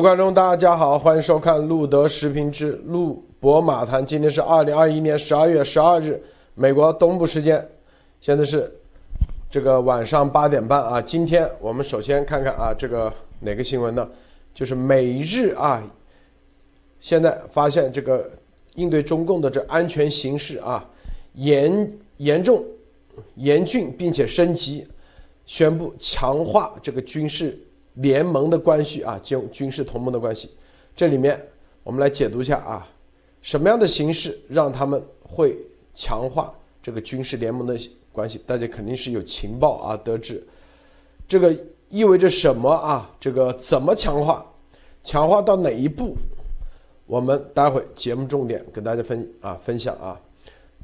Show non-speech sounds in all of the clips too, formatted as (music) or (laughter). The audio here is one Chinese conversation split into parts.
观众，大家好，欢迎收看路德时评之路博马谈。今天是二零二一年十二月十二日，美国东部时间，现在是这个晚上八点半啊。今天我们首先看看啊，这个哪个新闻呢？就是美日啊，现在发现这个应对中共的这安全形势啊，严严重、严峻，并且升级，宣布强化这个军事。联盟的关系啊，军军事同盟的关系，这里面我们来解读一下啊，什么样的形式让他们会强化这个军事联盟的关系？大家肯定是有情报啊得知，这个意味着什么啊？这个怎么强化？强化到哪一步？我们待会节目重点跟大家分啊分享啊。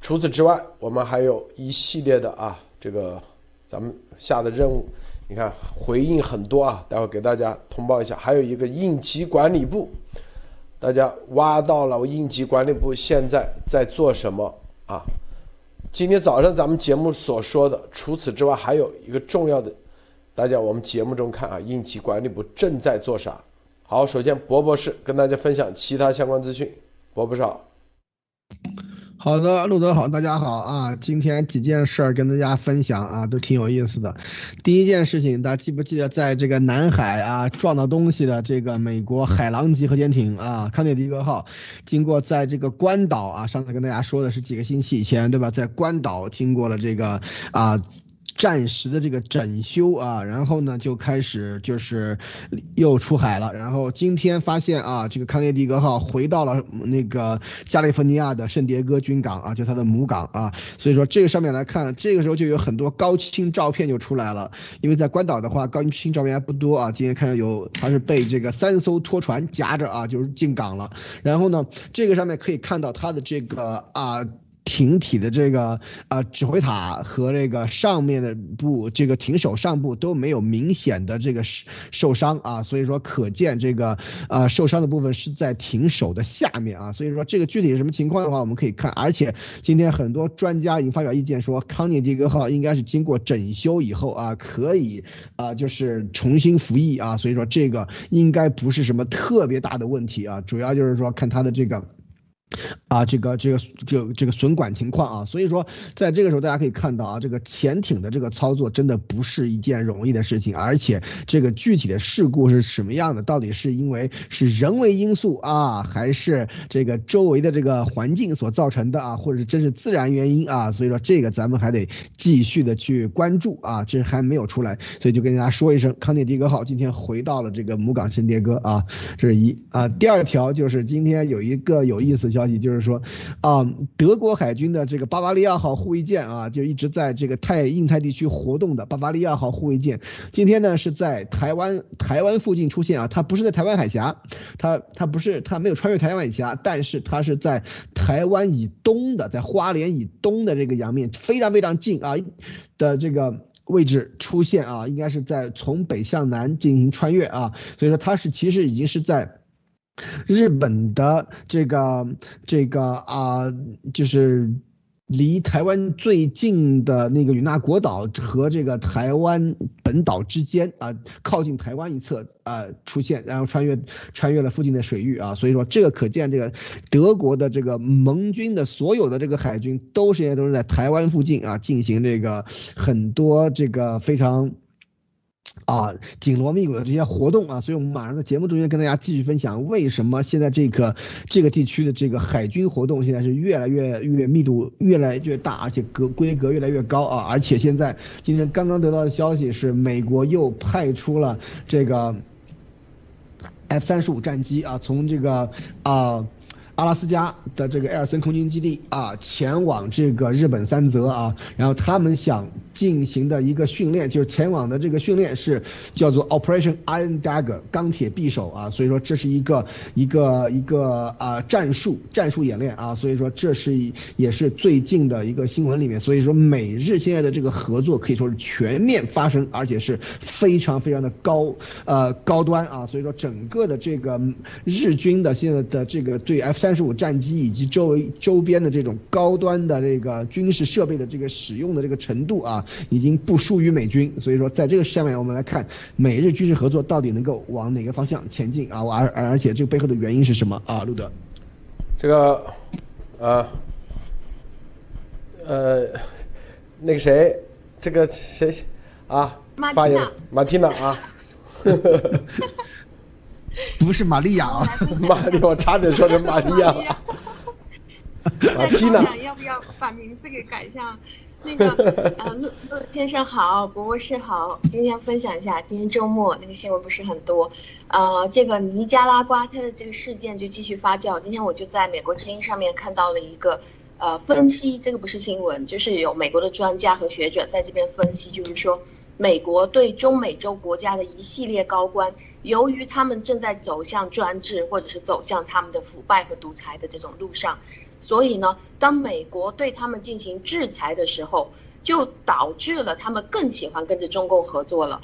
除此之外，我们还有一系列的啊，这个咱们下的任务。你看，回应很多啊，待会给大家通报一下。还有一个应急管理部，大家挖到了应急管理部现在在做什么啊？今天早上咱们节目所说的，除此之外还有一个重要的，大家我们节目中看啊，应急管理部正在做啥？好，首先博博士跟大家分享其他相关资讯，博博士好。好的，路德好，大家好啊！今天几件事儿跟大家分享啊，都挺有意思的。第一件事情，大家记不记得在这个南海啊撞到东西的这个美国海狼级核潜艇啊，康涅狄格号，经过在这个关岛啊，上次跟大家说的是几个星期以前对吧，在关岛经过了这个啊。暂时的这个整修啊，然后呢就开始就是又出海了，然后今天发现啊，这个康涅狄格号回到了那个加利福尼亚的圣迭戈军港啊，就它的母港啊，所以说这个上面来看，这个时候就有很多高清照片就出来了，因为在关岛的话，高清照片还不多啊，今天看到有它是被这个三艘拖船夹着啊，就是进港了，然后呢，这个上面可以看到它的这个啊。艇体的这个啊指挥塔和这个上面的部，这个艇首上部都没有明显的这个受伤啊，所以说可见这个啊受伤的部分是在艇首的下面啊，所以说这个具体是什么情况的话，我们可以看，而且今天很多专家已经发表意见说，康涅狄格号应该是经过整修以后啊，可以啊就是重新服役啊，所以说这个应该不是什么特别大的问题啊，主要就是说看它的这个。啊，这个这个这个这个损管情况啊，所以说在这个时候大家可以看到啊，这个潜艇的这个操作真的不是一件容易的事情，而且这个具体的事故是什么样的，到底是因为是人为因素啊，还是这个周围的这个环境所造成的啊，或者是真是自然原因啊？所以说这个咱们还得继续的去关注啊，这还没有出来，所以就跟大家说一声，康涅狄格号今天回到了这个母港圣迭戈啊，这是一啊，第二条就是今天有一个有意思。消息就是说，啊，德国海军的这个巴伐利亚号护卫舰啊，就一直在这个太印太地区活动的巴伐利亚号护卫舰，今天呢是在台湾台湾附近出现啊，它不是在台湾海峡，它它不是它没有穿越台湾海峡，但是它是在台湾以东的，在花莲以东的这个洋面非常非常近啊的这个位置出现啊，应该是在从北向南进行穿越啊，所以说它是其实已经是在。日本的这个这个啊，就是离台湾最近的那个与那国岛和这个台湾本岛之间啊，靠近台湾一侧啊出现，然后穿越穿越了附近的水域啊，所以说这个可见这个德国的这个盟军的所有的这个海军都是现在都是在台湾附近啊进行这个很多这个非常。啊，紧锣密鼓的这些活动啊，所以我们马上在节目中间跟大家继续分享，为什么现在这个这个地区的这个海军活动现在是越来越越密度越来越大，而且格规格越来越高啊！而且现在今天刚刚得到的消息是，美国又派出了这个 F 三十五战机啊，从这个啊。阿拉斯加的这个埃尔森空军基地啊，前往这个日本三泽啊，然后他们想进行的一个训练，就是前往的这个训练是叫做 Operation Iron Dagger 钢铁匕首啊，所以说这是一个一个一个啊战术战术演练啊，所以说这是也是最近的一个新闻里面，所以说美日现在的这个合作可以说是全面发生，而且是非常非常的高呃高端啊，所以说整个的这个日军的现在的这个对 F 三三十五战机以及周围周边的这种高端的这个军事设备的这个使用的这个程度啊，已经不输于美军。所以说，在这个下面我们来看美日军事合作到底能够往哪个方向前进啊？而而且这个背后的原因是什么啊？路德，这个，呃，呃，那个谁，这个谁啊？发言马蒂娜啊。(laughs) (laughs) (laughs) (laughs) 不是玛利亚啊，玛利，我差点说成玛利亚了。马蒂娜，要不要把名字给改一下？那个，呃，陆陆先生好，博博士好，今天分享一下，今天周末那个新闻不是很多，呃，这个尼加拉瓜它的这个事件就继续发酵。今天我就在美国之音上面看到了一个，呃，分析，这个不是新闻，就是有美国的专家和学者在这边分析，就是说。美国对中美洲国家的一系列高官，由于他们正在走向专制，或者是走向他们的腐败和独裁的这种路上，所以呢，当美国对他们进行制裁的时候，就导致了他们更喜欢跟着中共合作了。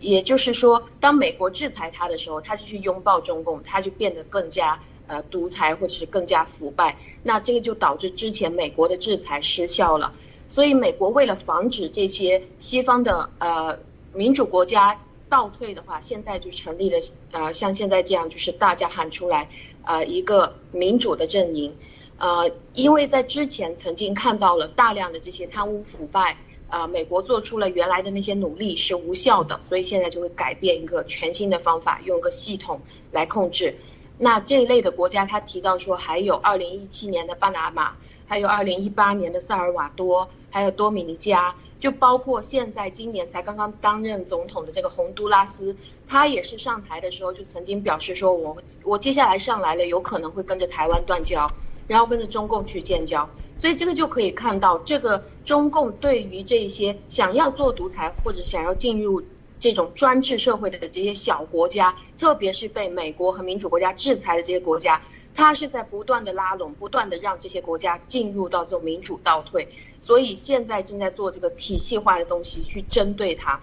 也就是说，当美国制裁他的时候，他就去拥抱中共，他就变得更加呃独裁或者是更加腐败。那这个就导致之前美国的制裁失效了。所以，美国为了防止这些西方的呃民主国家倒退的话，现在就成立了呃像现在这样，就是大家喊出来呃一个民主的阵营，呃，因为在之前曾经看到了大量的这些贪污腐败啊，美国做出了原来的那些努力是无效的，所以现在就会改变一个全新的方法，用一个系统来控制。那这一类的国家，他提到说还有二零一七年的巴拿马，还有二零一八年的萨尔瓦多。还有多米尼加，就包括现在今年才刚刚担任总统的这个洪都拉斯，他也是上台的时候就曾经表示说，我我接下来上来了，有可能会跟着台湾断交，然后跟着中共去建交，所以这个就可以看到，这个中共对于这些想要做独裁或者想要进入这种专制社会的这些小国家，特别是被美国和民主国家制裁的这些国家，他是在不断的拉拢，不断的让这些国家进入到这种民主倒退。所以现在正在做这个体系化的东西去针对它，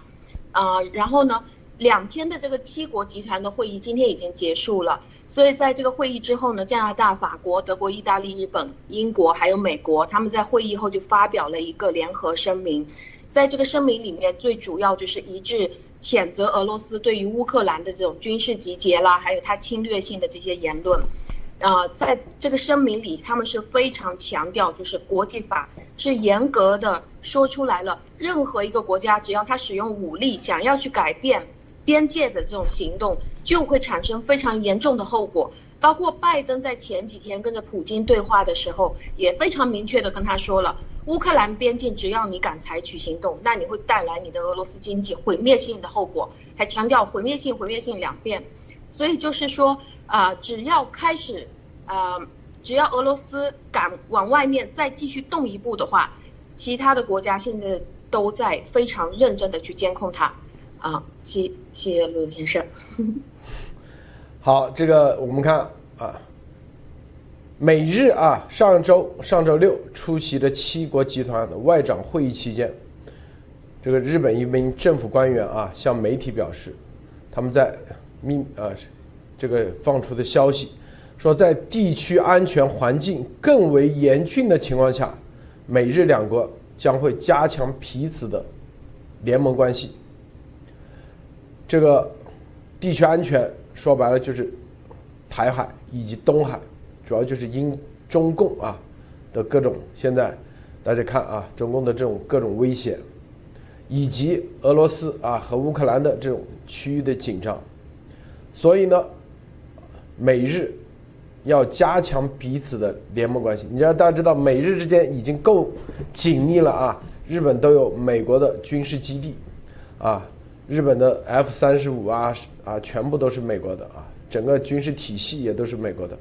啊，然后呢，两天的这个七国集团的会议今天已经结束了。所以在这个会议之后呢，加拿大、法国、德国、意大利、日本、英国还有美国，他们在会议后就发表了一个联合声明。在这个声明里面，最主要就是一致谴责俄罗斯对于乌克兰的这种军事集结啦，还有它侵略性的这些言论。啊，在这个声明里，他们是非常强调，就是国际法是严格的说出来了，任何一个国家只要他使用武力想要去改变边界的这种行动，就会产生非常严重的后果。包括拜登在前几天跟着普京对话的时候，也非常明确的跟他说了，乌克兰边境只要你敢采取行动，那你会带来你的俄罗斯经济毁灭性的后果，还强调毁灭性、毁灭性两遍。所以就是说。啊，只要开始，呃，只要俄罗斯敢往外面再继续动一步的话，其他的国家现在都在非常认真的去监控它。啊，谢谢谢陆先生。好，这个我们看啊，美日啊，上周上周六出席的七国集团的外长会议期间，这个日本一名政府官员啊向媒体表示，他们在密啊。这个放出的消息说，在地区安全环境更为严峻的情况下，美日两国将会加强彼此的联盟关系。这个地区安全说白了就是台海以及东海，主要就是因中共啊的各种现在大家看啊，中共的这种各种威胁，以及俄罗斯啊和乌克兰的这种区域的紧张，所以呢。美日要加强彼此的联盟关系。你知道，大家知道，美日之间已经够紧密了啊！日本都有美国的军事基地，啊，日本的 F 三十五啊啊，全部都是美国的啊，整个军事体系也都是美国的。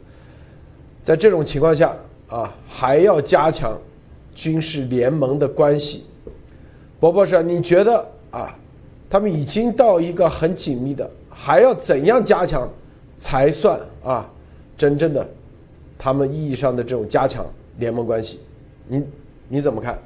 在这种情况下啊，还要加强军事联盟的关系。博博士，你觉得啊，他们已经到一个很紧密的，还要怎样加强？才算啊，真正的他们意义上的这种加强联盟关系，你你怎么看？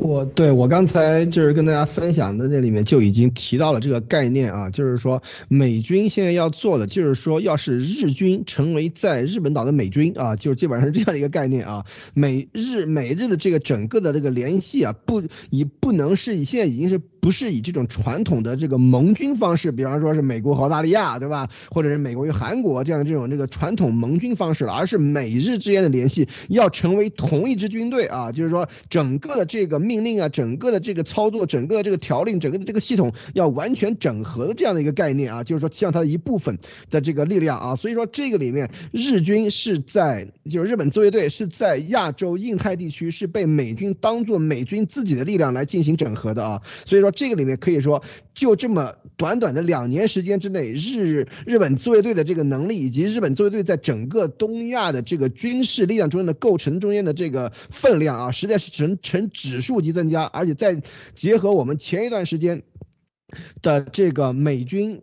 我对我刚才就是跟大家分享的这里面就已经提到了这个概念啊，就是说美军现在要做的就是说，要是日军成为在日本岛的美军啊，就是基本上是这样的一个概念啊。美日美日的这个整个的这个联系啊，不以不能是以现在已经是不是以这种传统的这个盟军方式，比方说是美国和澳大利亚对吧，或者是美国与韩国这样的这种这个传统盟军方式了，而是美日之间的联系要成为同一支军队啊，就是说整个的这个。命令啊，整个的这个操作，整个这个条令，整个的这个系统要完全整合的这样的一个概念啊，就是说像它的一部分的这个力量啊，所以说这个里面日军是在就是日本自卫队是在亚洲印太地区是被美军当做美军自己的力量来进行整合的啊，所以说这个里面可以说就这么短短的两年时间之内，日日本自卫队的这个能力以及日本自卫队在整个东亚的这个军事力量中间的构成中间的这个分量啊，实在是呈呈指数。级增加，而且再结合我们前一段时间的这个美军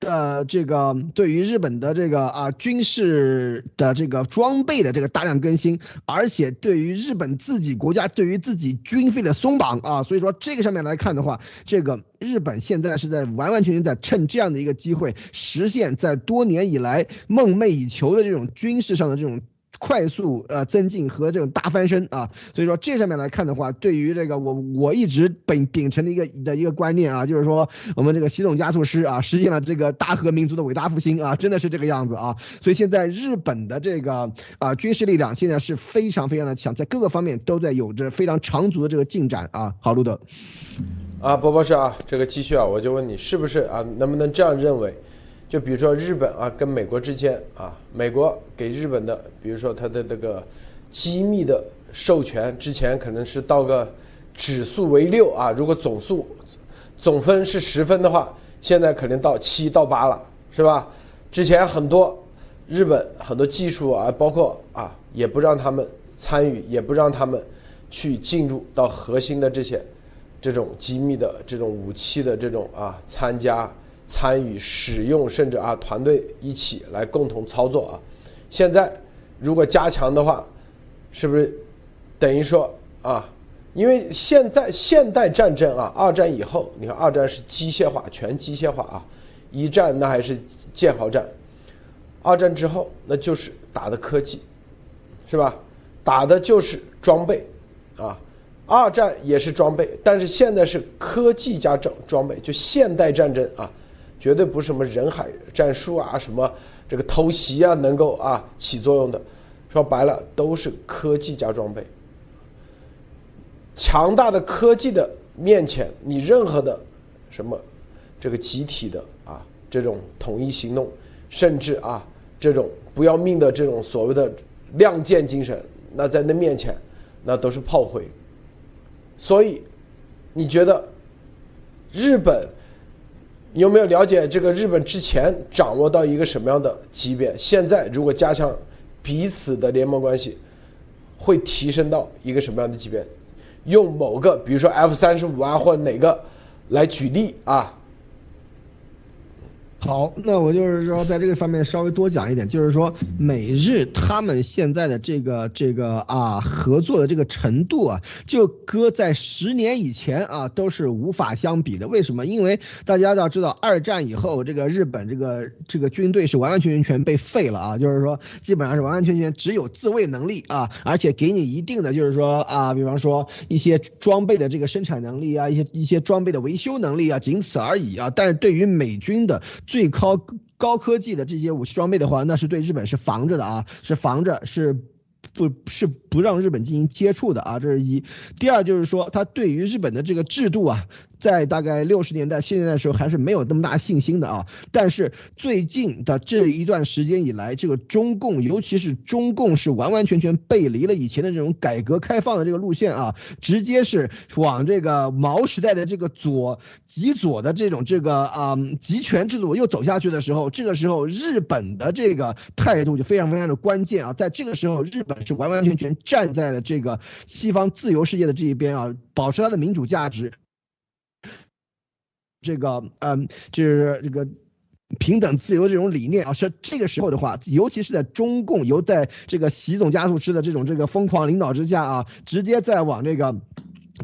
的这个对于日本的这个啊军事的这个装备的这个大量更新，而且对于日本自己国家对于自己军费的松绑啊，所以说这个上面来看的话，这个日本现在是在完完全全在趁这样的一个机会，实现在多年以来梦寐以求的这种军事上的这种。快速呃增进和这种大翻身啊，所以说这上面来看的话，对于这个我我一直秉秉承的一个的一个观念啊，就是说我们这个习总加速师啊，实现了这个大和民族的伟大复兴啊，真的是这个样子啊。所以现在日本的这个啊军事力量现在是非常非常的强，在各个方面都在有着非常长足的这个进展啊。好，路德，啊，波波士啊，这个继续啊，我就问你是不是啊，能不能这样认为？就比如说日本啊，跟美国之间啊，美国给日本的，比如说它的这个机密的授权，之前可能是到个指数为六啊，如果总数总分是十分的话，现在可能到七到八了，是吧？之前很多日本很多技术啊，包括啊，也不让他们参与，也不让他们去进入到核心的这些这种机密的这种武器的这种啊参加。参与使用，甚至啊，团队一起来共同操作啊。现在如果加强的话，是不是等于说啊？因为现在现代战争啊，二战以后，你看二战是机械化，全机械化啊。一战那还是剑豪战，二战之后那就是打的科技，是吧？打的就是装备啊。二战也是装备，但是现在是科技加装装备，就现代战争啊。绝对不是什么人海战术啊，什么这个偷袭啊，能够啊起作用的。说白了，都是科技加装备。强大的科技的面前，你任何的什么这个集体的啊这种统一行动，甚至啊这种不要命的这种所谓的亮剑精神，那在那面前，那都是炮灰。所以，你觉得日本？你有没有了解这个日本之前掌握到一个什么样的级别？现在如果加强彼此的联盟关系，会提升到一个什么样的级别？用某个，比如说 F 三十五啊，或者哪个来举例啊？好，那我就是说，在这个方面稍微多讲一点，就是说美日他们现在的这个这个啊合作的这个程度啊，就搁在十年以前啊都是无法相比的。为什么？因为大家要知道，二战以后这个日本这个这个军队是完完全全被废了啊，就是说基本上是完完全全只有自卫能力啊，而且给你一定的就是说啊，比方说一些装备的这个生产能力啊，一些一些装备的维修能力啊，仅此而已啊。但是对于美军的最高高科技的这些武器装备的话，那是对日本是防着的啊，是防着，是不是不让日本进行接触的啊？这是一。第二就是说，他对于日本的这个制度啊。在大概六十年代、七十年代的时候，还是没有那么大信心的啊。但是最近的这一段时间以来，这个中共，尤其是中共，是完完全全背离了以前的这种改革开放的这个路线啊，直接是往这个毛时代的这个左极左的这种这个啊集权制度又走下去的时候，这个时候日本的这个态度就非常非常的关键啊。在这个时候，日本是完完全全站在了这个西方自由世界的这一边啊，保持它的民主价值。这个嗯，就是这个平等自由这种理念啊，是这个时候的话，尤其是在中共由在这个习总加速师的这种这个疯狂领导之下啊，直接在往这个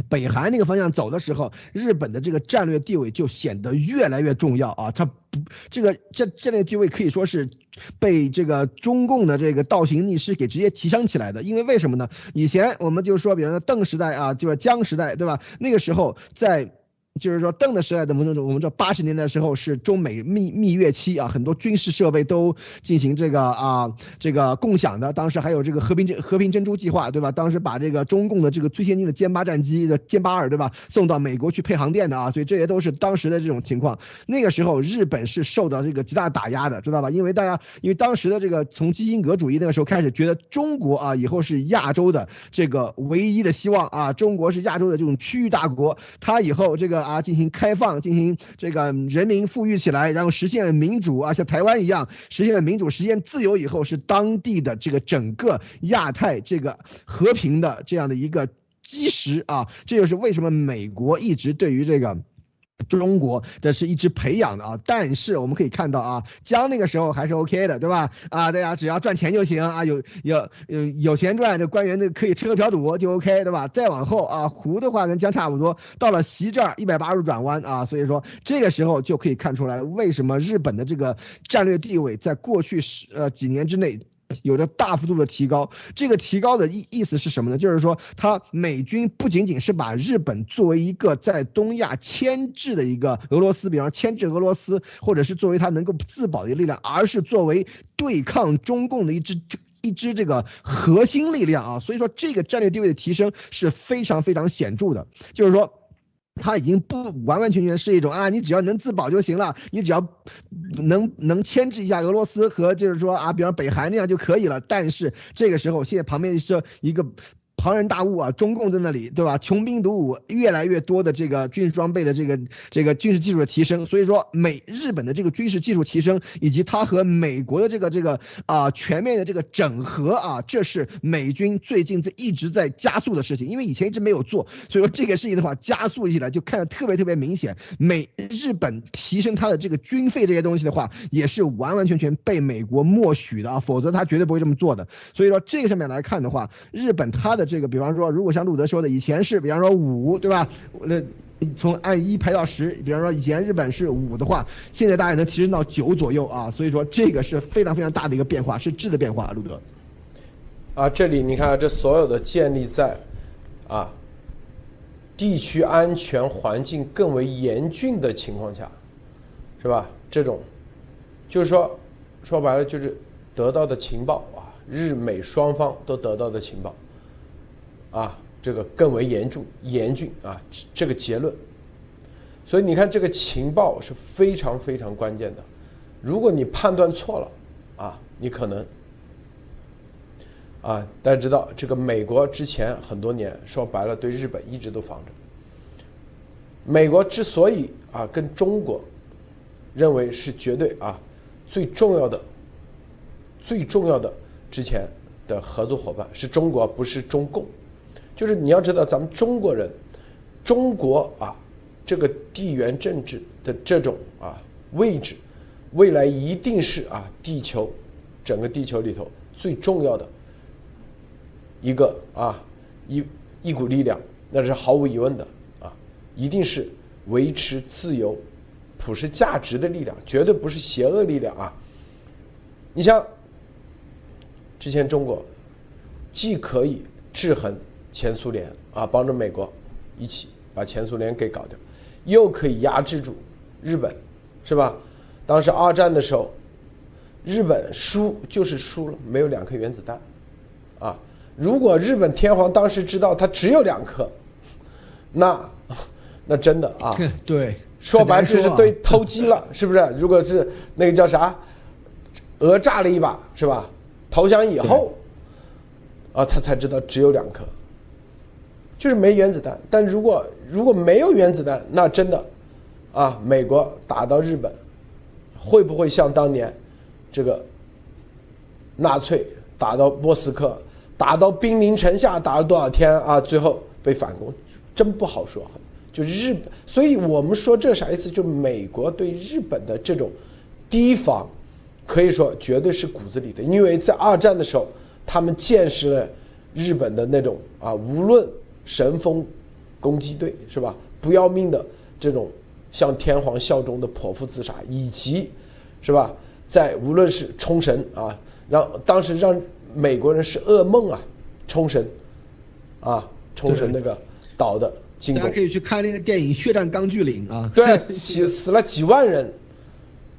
北韩那个方向走的时候，日本的这个战略地位就显得越来越重要啊！它不，这个战战略地位可以说是被这个中共的这个倒行逆施给直接提升起来的。因为为什么呢？以前我们就说，比如说邓时代啊，就是江时代，对吧？那个时候在。就是说，邓的时代的我们我们这八十年代的时候是中美蜜蜜月期啊，很多军事设备都进行这个啊这个共享的。当时还有这个和平珍和平珍珠计划，对吧？当时把这个中共的这个最先进的歼八战机的歼八二，对吧？送到美国去配航电的啊，所以这些都是当时的这种情况。那个时候日本是受到这个极大打压的，知道吧？因为大家因为当时的这个从基辛格主义那个时候开始，觉得中国啊以后是亚洲的这个唯一的希望啊，中国是亚洲的这种区域大国，他以后这个。啊，进行开放，进行这个人民富裕起来，然后实现了民主啊，像台湾一样实现了民主，实现自由以后，是当地的这个整个亚太这个和平的这样的一个基石啊，这就是为什么美国一直对于这个。中国这是一直培养的啊，但是我们可以看到啊，江那个时候还是 OK 的，对吧？啊，大家只要赚钱就行啊，有有有有钱赚，这官员那可以吃喝嫖赌就 OK，对吧？再往后啊，胡的话跟江差不多，到了习这儿一百八十度转弯啊，所以说这个时候就可以看出来为什么日本的这个战略地位在过去十呃几年之内。有着大幅度的提高，这个提高的意意思是什么呢？就是说，他美军不仅仅是把日本作为一个在东亚牵制的一个俄罗斯，比方牵制俄罗斯，或者是作为他能够自保的力量，而是作为对抗中共的一支一支这个核心力量啊。所以说，这个战略地位的提升是非常非常显著的，就是说。他已经不完完全全是一种啊，你只要能自保就行了，你只要能能牵制一下俄罗斯和就是说啊，比方北韩那样就可以了。但是这个时候，现在旁边是一个。庞然大物啊，中共在那里，对吧？穷兵黩武，越来越多的这个军事装备的这个这个军事技术的提升，所以说美日本的这个军事技术提升，以及它和美国的这个这个啊全面的这个整合啊，这是美军最近在一直在加速的事情，因为以前一直没有做，所以说这个事情的话加速起来就看得特别特别明显。美日本提升它的这个军费这些东西的话，也是完完全全被美国默许的啊，否则他绝对不会这么做的。所以说这个上面来看的话，日本它的。这个，比方说，如果像路德说的，以前是，比方说五，对吧？那从按一排到十，比方说以前日本是五的话，现在大概能提升到九左右啊。所以说这个是非常非常大的一个变化，是质的变化。路德，啊，这里你看，这所有的建立在啊地区安全环境更为严峻的情况下，是吧？这种就是说说白了就是得到的情报啊，日美双方都得到的情报。啊，这个更为严重、严峻啊，这个结论。所以你看，这个情报是非常非常关键的。如果你判断错了，啊，你可能，啊，大家知道，这个美国之前很多年说白了对日本一直都防着。美国之所以啊跟中国认为是绝对啊最重要的、最重要的之前的合作伙伴是中国，不是中共。就是你要知道，咱们中国人，中国啊，这个地缘政治的这种啊位置，未来一定是啊地球整个地球里头最重要的一个啊一一股力量，那是毫无疑问的啊，一定是维持自由、普世价值的力量，绝对不是邪恶力量啊。你像之前中国既可以制衡。前苏联啊，帮着美国一起把前苏联给搞掉，又可以压制住日本，是吧？当时二战的时候，日本输就是输了，没有两颗原子弹，啊！如果日本天皇当时知道他只有两颗，那 (laughs) 那真的啊，(laughs) 对，说白就是对偷鸡了，是不是？如果是那个叫啥，讹诈了一把，是吧？投降以后，啊，他才知道只有两颗。就是没原子弹，但如果如果没有原子弹，那真的，啊，美国打到日本，会不会像当年，这个纳粹打到莫斯科，打到兵临城下，打了多少天啊？最后被反攻，真不好说。就日本，所以我们说这啥意思？就美国对日本的这种提防，可以说绝对是骨子里的，因为在二战的时候，他们见识了日本的那种啊，无论。神风攻击队是吧？不要命的这种向天皇效忠的剖腹自杀，以及是吧，在无论是冲绳啊，让当时让美国人是噩梦啊，冲绳啊，冲绳那个岛的进攻，大家可以去看那个电影《血战钢锯岭》啊，对，死死了几万人，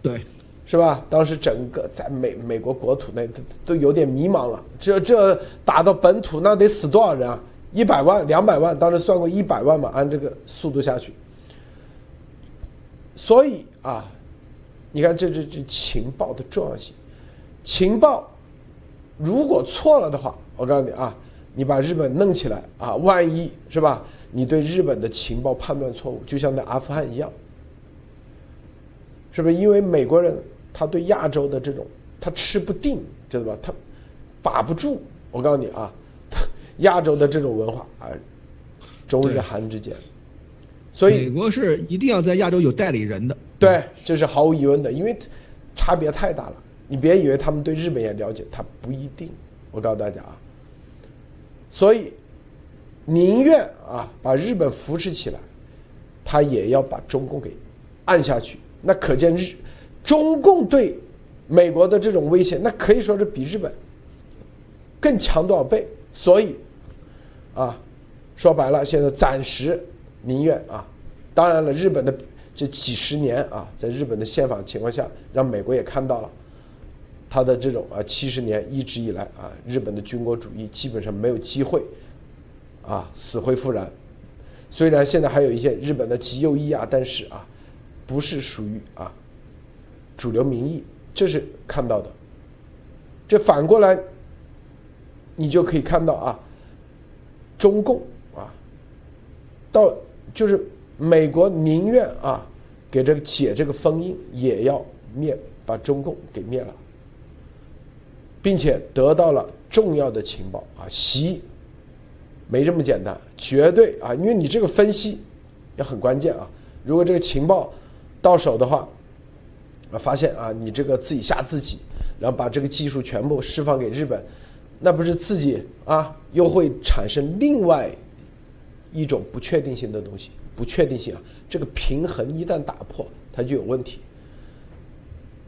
对，是吧？当时整个在美美国国土内都都有点迷茫了，这这打到本土那得死多少人啊？一百万、两百万，当时算过一百万嘛？按这个速度下去，所以啊，你看这这这情报的重要性，情报如果错了的话，我告诉你啊，你把日本弄起来啊，万一是吧？你对日本的情报判断错误，就像在阿富汗一样，是不是？因为美国人他对亚洲的这种他吃不定，知道吧？他把不住。我告诉你啊。亚洲的这种文化啊，中日韩之间，所以美国是一定要在亚洲有代理人的。对，这是毫无疑问的，因为差别太大了。你别以为他们对日本也了解，他不一定。我告诉大家啊，所以宁愿啊把日本扶持起来，他也要把中共给按下去。那可见日中共对美国的这种威胁，那可以说是比日本更强多少倍。所以。啊，说白了，现在暂时宁愿啊，当然了，日本的这几十年啊，在日本的宪法情况下，让美国也看到了，他的这种啊七十年一直以来啊，日本的军国主义基本上没有机会啊死灰复燃。虽然现在还有一些日本的极右翼啊，但是啊，不是属于啊主流民意，这是看到的。这反过来，你就可以看到啊。中共啊，到就是美国宁愿啊给这个解这个封印，也要灭把中共给灭了，并且得到了重要的情报啊，习没这么简单，绝对啊，因为你这个分析也很关键啊，如果这个情报到手的话，啊发现啊你这个自己吓自己，然后把这个技术全部释放给日本。那不是自己啊，又会产生另外一种不确定性的东西。不确定性啊，这个平衡一旦打破，它就有问题。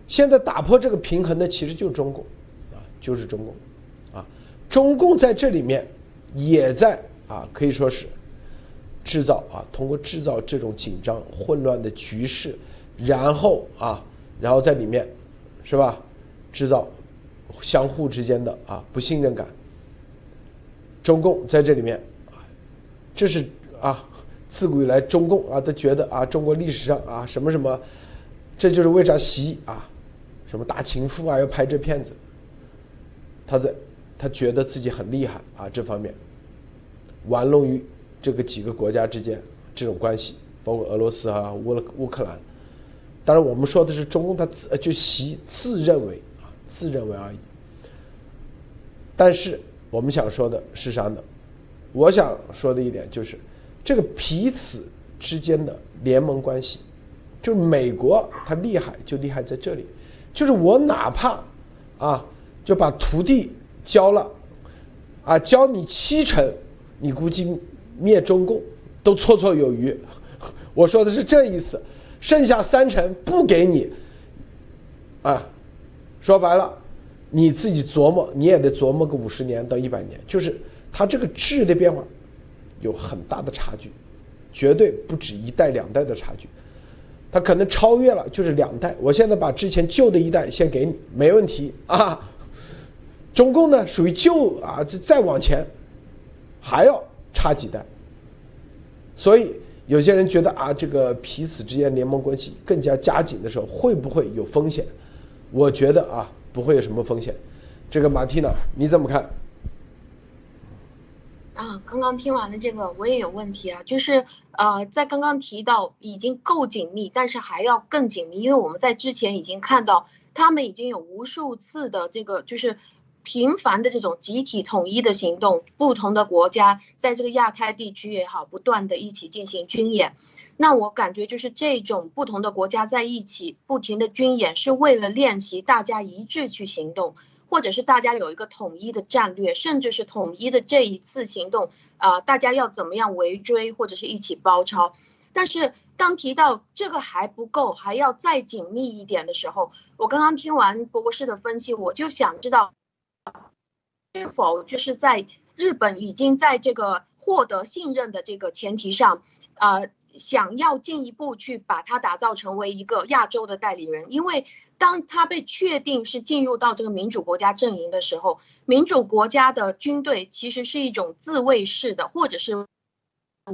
现在打破这个平衡的其实就是中共，啊，就是中共，啊，中共在这里面也在啊，可以说是制造啊，通过制造这种紧张混乱的局势，然后啊，然后在里面是吧，制造。相互之间的啊不信任感，中共在这里面，这是啊自古以来中共啊都觉得啊中国历史上啊什么什么，这就是为啥习啊什么大情妇啊要拍这片子，他的他觉得自己很厉害啊这方面，玩弄于这个几个国家之间这种关系，包括俄罗斯啊乌乌克兰，当然我们说的是中共他自就习自认为。自认为而已，但是我们想说的是啥呢？我想说的一点就是，这个彼此之间的联盟关系，就是美国它厉害就厉害在这里，就是我哪怕啊就把徒弟交了，啊交你七成，你估计灭中共都绰绰有余。(laughs) 我说的是这意思，剩下三成不给你，啊。说白了，你自己琢磨，你也得琢磨个五十年到一百年。就是它这个质的变化有很大的差距，绝对不止一代两代的差距，它可能超越了就是两代。我现在把之前旧的一代先给你，没问题啊。中共呢属于旧啊，这再往前还要差几代，所以有些人觉得啊，这个彼此之间联盟关系更加加紧的时候，会不会有风险？我觉得啊，不会有什么风险。这个马蒂娜，你怎么看？啊，刚刚听完了这个，我也有问题啊，就是呃，在刚刚提到已经够紧密，但是还要更紧密，因为我们在之前已经看到，他们已经有无数次的这个就是频繁的这种集体统一的行动，不同的国家在这个亚太地区也好，不断的一起进行军演。那我感觉就是这种不同的国家在一起不停的军演，是为了练习大家一致去行动，或者是大家有一个统一的战略，甚至是统一的这一次行动，啊，大家要怎么样围追或者是一起包抄？但是当提到这个还不够，还要再紧密一点的时候，我刚刚听完博士的分析，我就想知道，是否就是在日本已经在这个获得信任的这个前提上，啊，想要进一步去把他打造成为一个亚洲的代理人，因为当他被确定是进入到这个民主国家阵营的时候，民主国家的军队其实是一种自卫式的，或者是。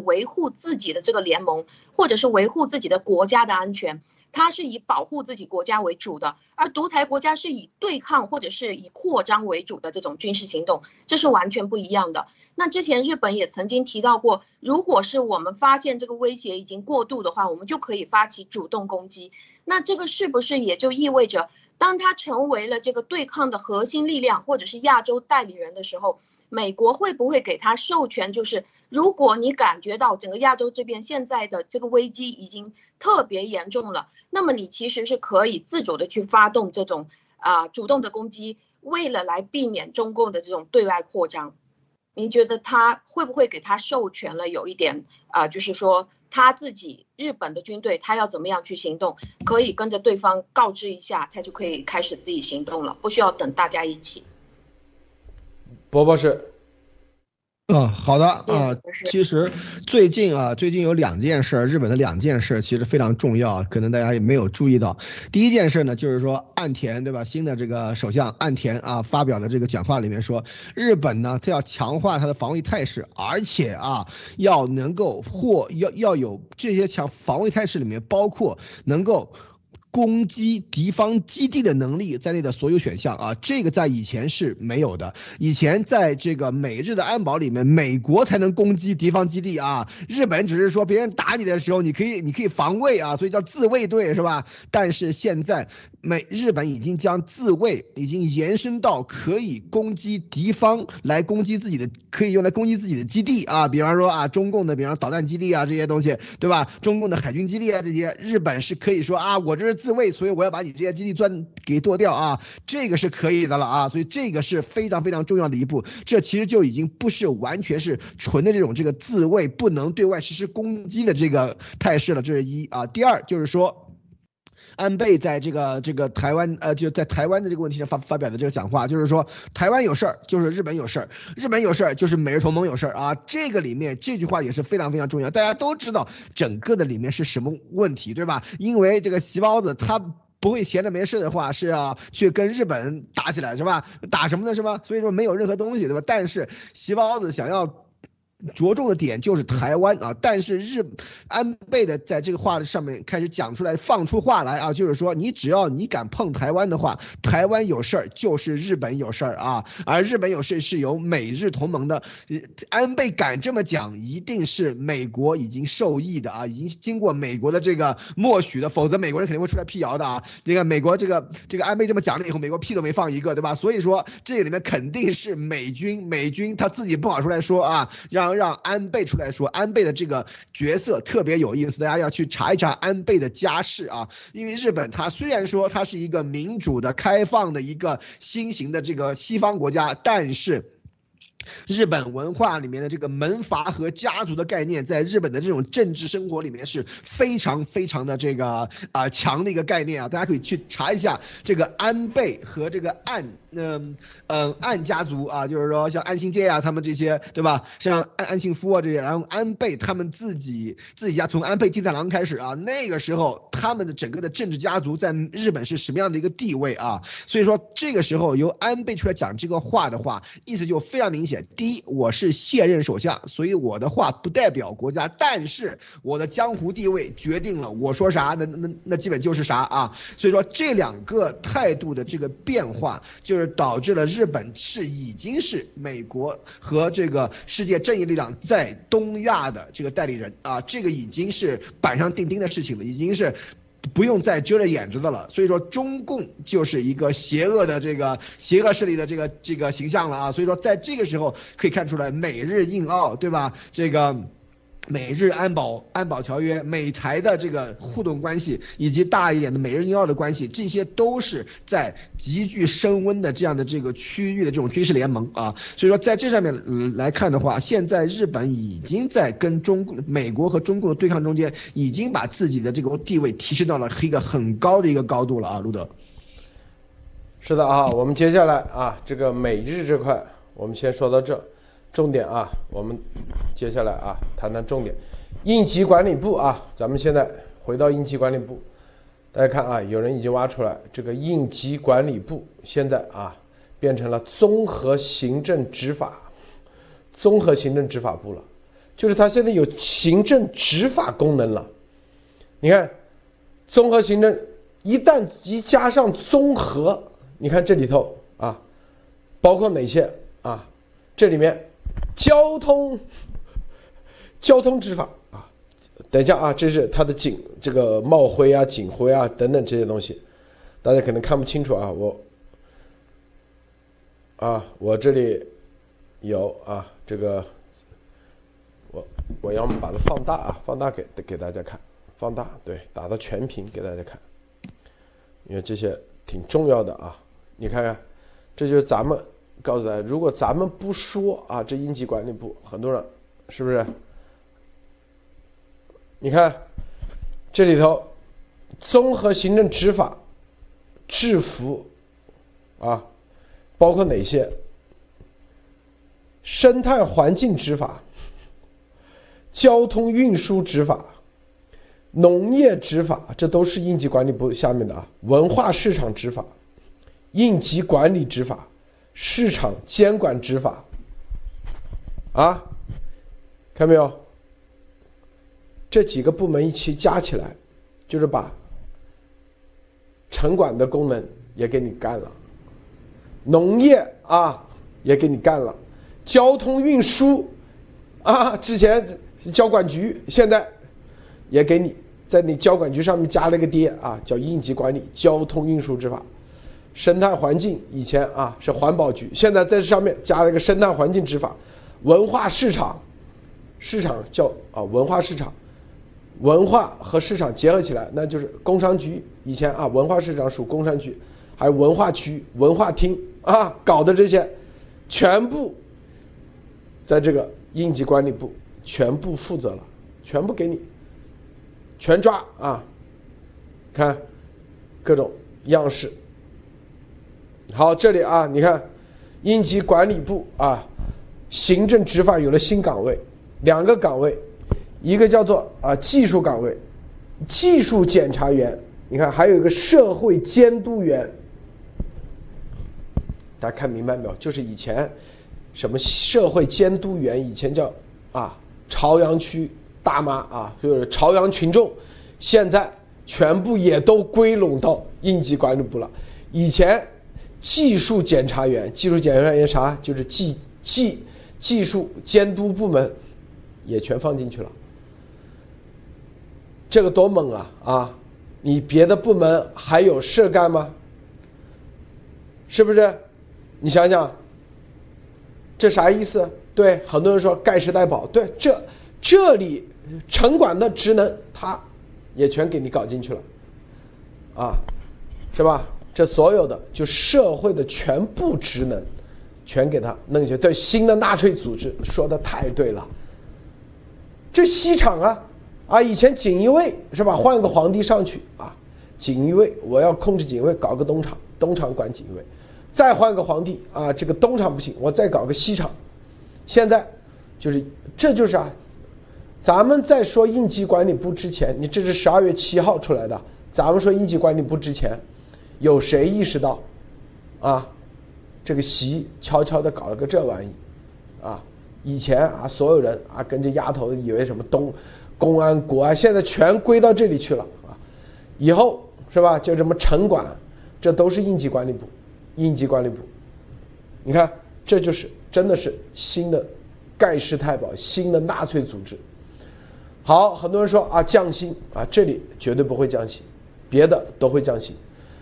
维护自己的这个联盟，或者是维护自己的国家的安全，它是以保护自己国家为主的；而独裁国家是以对抗或者是以扩张为主的这种军事行动，这是完全不一样的。那之前日本也曾经提到过，如果是我们发现这个威胁已经过度的话，我们就可以发起主动攻击。那这个是不是也就意味着，当他成为了这个对抗的核心力量，或者是亚洲代理人的时候？美国会不会给他授权？就是如果你感觉到整个亚洲这边现在的这个危机已经特别严重了，那么你其实是可以自主的去发动这种啊主动的攻击，为了来避免中共的这种对外扩张。您觉得他会不会给他授权了？有一点啊，就是说他自己日本的军队他要怎么样去行动，可以跟着对方告知一下，他就可以开始自己行动了，不需要等大家一起。伯伯是，嗯，好的啊。其实最近啊，最近有两件事，日本的两件事其实非常重要，可能大家也没有注意到。第一件事呢，就是说岸田对吧，新的这个首相岸田啊发表的这个讲话里面说，日本呢，他要强化他的防卫态势，而且啊，要能够或要要有这些强防卫态势里面包括能够。攻击敌方基地的能力在内的所有选项啊，这个在以前是没有的。以前在这个美日的安保里面，美国才能攻击敌方基地啊，日本只是说别人打你的时候，你可以你可以防卫啊，所以叫自卫队是吧？但是现在美日本已经将自卫已经延伸到可以攻击敌方来攻击自己的，可以用来攻击自己的基地啊，比方说啊，中共的，比方导弹基地啊这些东西，对吧？中共的海军基地啊这些，日本是可以说啊，我这是。自卫，所以我要把你这些基地钻给剁掉啊，这个是可以的了啊，所以这个是非常非常重要的一步，这其实就已经不是完全是纯的这种这个自卫，不能对外实施攻击的这个态势了，这是一啊。第二就是说。安倍在这个这个台湾呃就在台湾的这个问题上发发表的这个讲话，就是说台湾有事儿就是日本有事儿，日本有事儿就是美日同盟有事儿啊。这个里面这句话也是非常非常重要，大家都知道整个的里面是什么问题，对吧？因为这个席包子他不会闲着没事的话是要去跟日本打起来，是吧？打什么呢，是吧？所以说没有任何东西，对吧？但是席包子想要。着重的点就是台湾啊，但是日安倍的在这个话的上面开始讲出来，放出话来啊，就是说你只要你敢碰台湾的话，台湾有事儿就是日本有事儿啊，而日本有事是由美日同盟的，安倍敢这么讲，一定是美国已经受益的啊，已经经过美国的这个默许的，否则美国人肯定会出来辟谣的啊。这个美国这个这个安倍这么讲了以后，美国屁都没放一个，对吧？所以说这里面肯定是美军美军他自己不好出来说啊，让。让安倍出来说，安倍的这个角色特别有意思，大家要去查一查安倍的家世啊。因为日本它虽然说它是一个民主的、开放的一个新型的这个西方国家，但是。日本文化里面的这个门阀和家族的概念，在日本的这种政治生活里面是非常非常的这个啊强的一个概念啊，大家可以去查一下这个安倍和这个岸嗯嗯岸家族啊，就是说像安信介啊他们这些对吧？像安安信夫啊这些，然后安倍他们自己自己家从安倍晋三郎开始啊，那个时候他们的整个的政治家族在日本是什么样的一个地位啊？所以说这个时候由安倍出来讲这个话的话，意思就非常明显。第一，我是现任首相，所以我的话不代表国家，但是我的江湖地位决定了我说啥，那那那基本就是啥啊。所以说这两个态度的这个变化，就是导致了日本是已经是美国和这个世界正义力量在东亚的这个代理人啊，这个已经是板上钉钉的事情了，已经是。不用再遮着眼睛的了，所以说中共就是一个邪恶的这个邪恶势力的这个这个形象了啊，所以说在这个时候可以看出来美日印澳对吧？这个。美日安保安保条约、美台的这个互动关系，以及大一点的美日印澳的关系，这些都是在急剧升温的这样的这个区域的这种军事联盟啊。所以说，在这上面来看的话，现在日本已经在跟中美国和中共的对抗中间，已经把自己的这个地位提升到了一个很高的一个高度了啊，路德。是的啊，我们接下来啊，这个美日这块，我们先说到这。重点啊，我们接下来啊谈谈重点，应急管理部啊，咱们现在回到应急管理部，大家看啊，有人已经挖出来，这个应急管理部现在啊变成了综合行政执法，综合行政执法部了，就是它现在有行政执法功能了。你看，综合行政一旦一加上综合，你看这里头啊，包括哪些啊？这里面。交通，交通执法。啊，等一下啊，这是它的警这个帽徽啊、警徽啊等等这些东西，大家可能看不清楚啊，我啊，我这里有啊，这个我我要么把它放大啊，放大给给大家看，放大对，打到全屏给大家看，因为这些挺重要的啊，你看看，这就是咱们。告诉大家，如果咱们不说啊，这应急管理部很多人是不是？你看这里头，综合行政执法、制服啊，包括哪些？生态环境执法、交通运输执法、农业执法，这都是应急管理部下面的啊。文化市场执法、应急管理执法。市场监管执法，啊，看没有？这几个部门一起加起来，就是把城管的功能也给你干了，农业啊也给你干了，交通运输啊，之前交管局现在也给你在你交管局上面加了个爹啊，叫应急管理交通运输执法。生态环境以前啊是环保局，现在在这上面加了一个生态环境执法，文化市场，市场叫啊文化市场，文化和市场结合起来，那就是工商局。以前啊文化市场属工商局，还有文化区、文化厅啊搞的这些，全部在这个应急管理部全部负责了，全部给你，全抓啊，看各种样式。好，这里啊，你看，应急管理部啊，行政执法有了新岗位，两个岗位，一个叫做啊技术岗位，技术检查员，你看还有一个社会监督员，大家看明白没有？就是以前什么社会监督员，以前叫啊朝阳区大妈啊，就是朝阳群众，现在全部也都归拢到应急管理部了，以前。技术检查员，技术检查员啥？就是技技技术监督部门，也全放进去了。这个多猛啊！啊，你别的部门还有事干吗？是不是？你想想，这啥意思？对，很多人说盖世代保，对，这这里城管的职能，他也全给你搞进去了，啊，是吧？这所有的就社会的全部职能，全给他弄去。对新的纳粹组织说的太对了。这西厂啊，啊，以前锦衣卫是吧？换个皇帝上去啊，锦衣卫我要控制锦衣卫，搞个东厂，东厂管锦衣卫。再换个皇帝啊，这个东厂不行，我再搞个西厂。现在就是这就是啊，咱们在说应急管理部之前，你这是十二月七号出来的。咱们说应急管理部之前。有谁意识到，啊，这个习悄悄的搞了个这玩意，啊，以前啊所有人啊跟着丫头以为什么东公安国安，现在全归到这里去了啊，以后是吧？就什么城管，这都是应急管理部，应急管理部，你看这就是真的是新的盖世太保，新的纳粹组织。好，很多人说啊降薪啊，这里绝对不会降薪，别的都会降薪。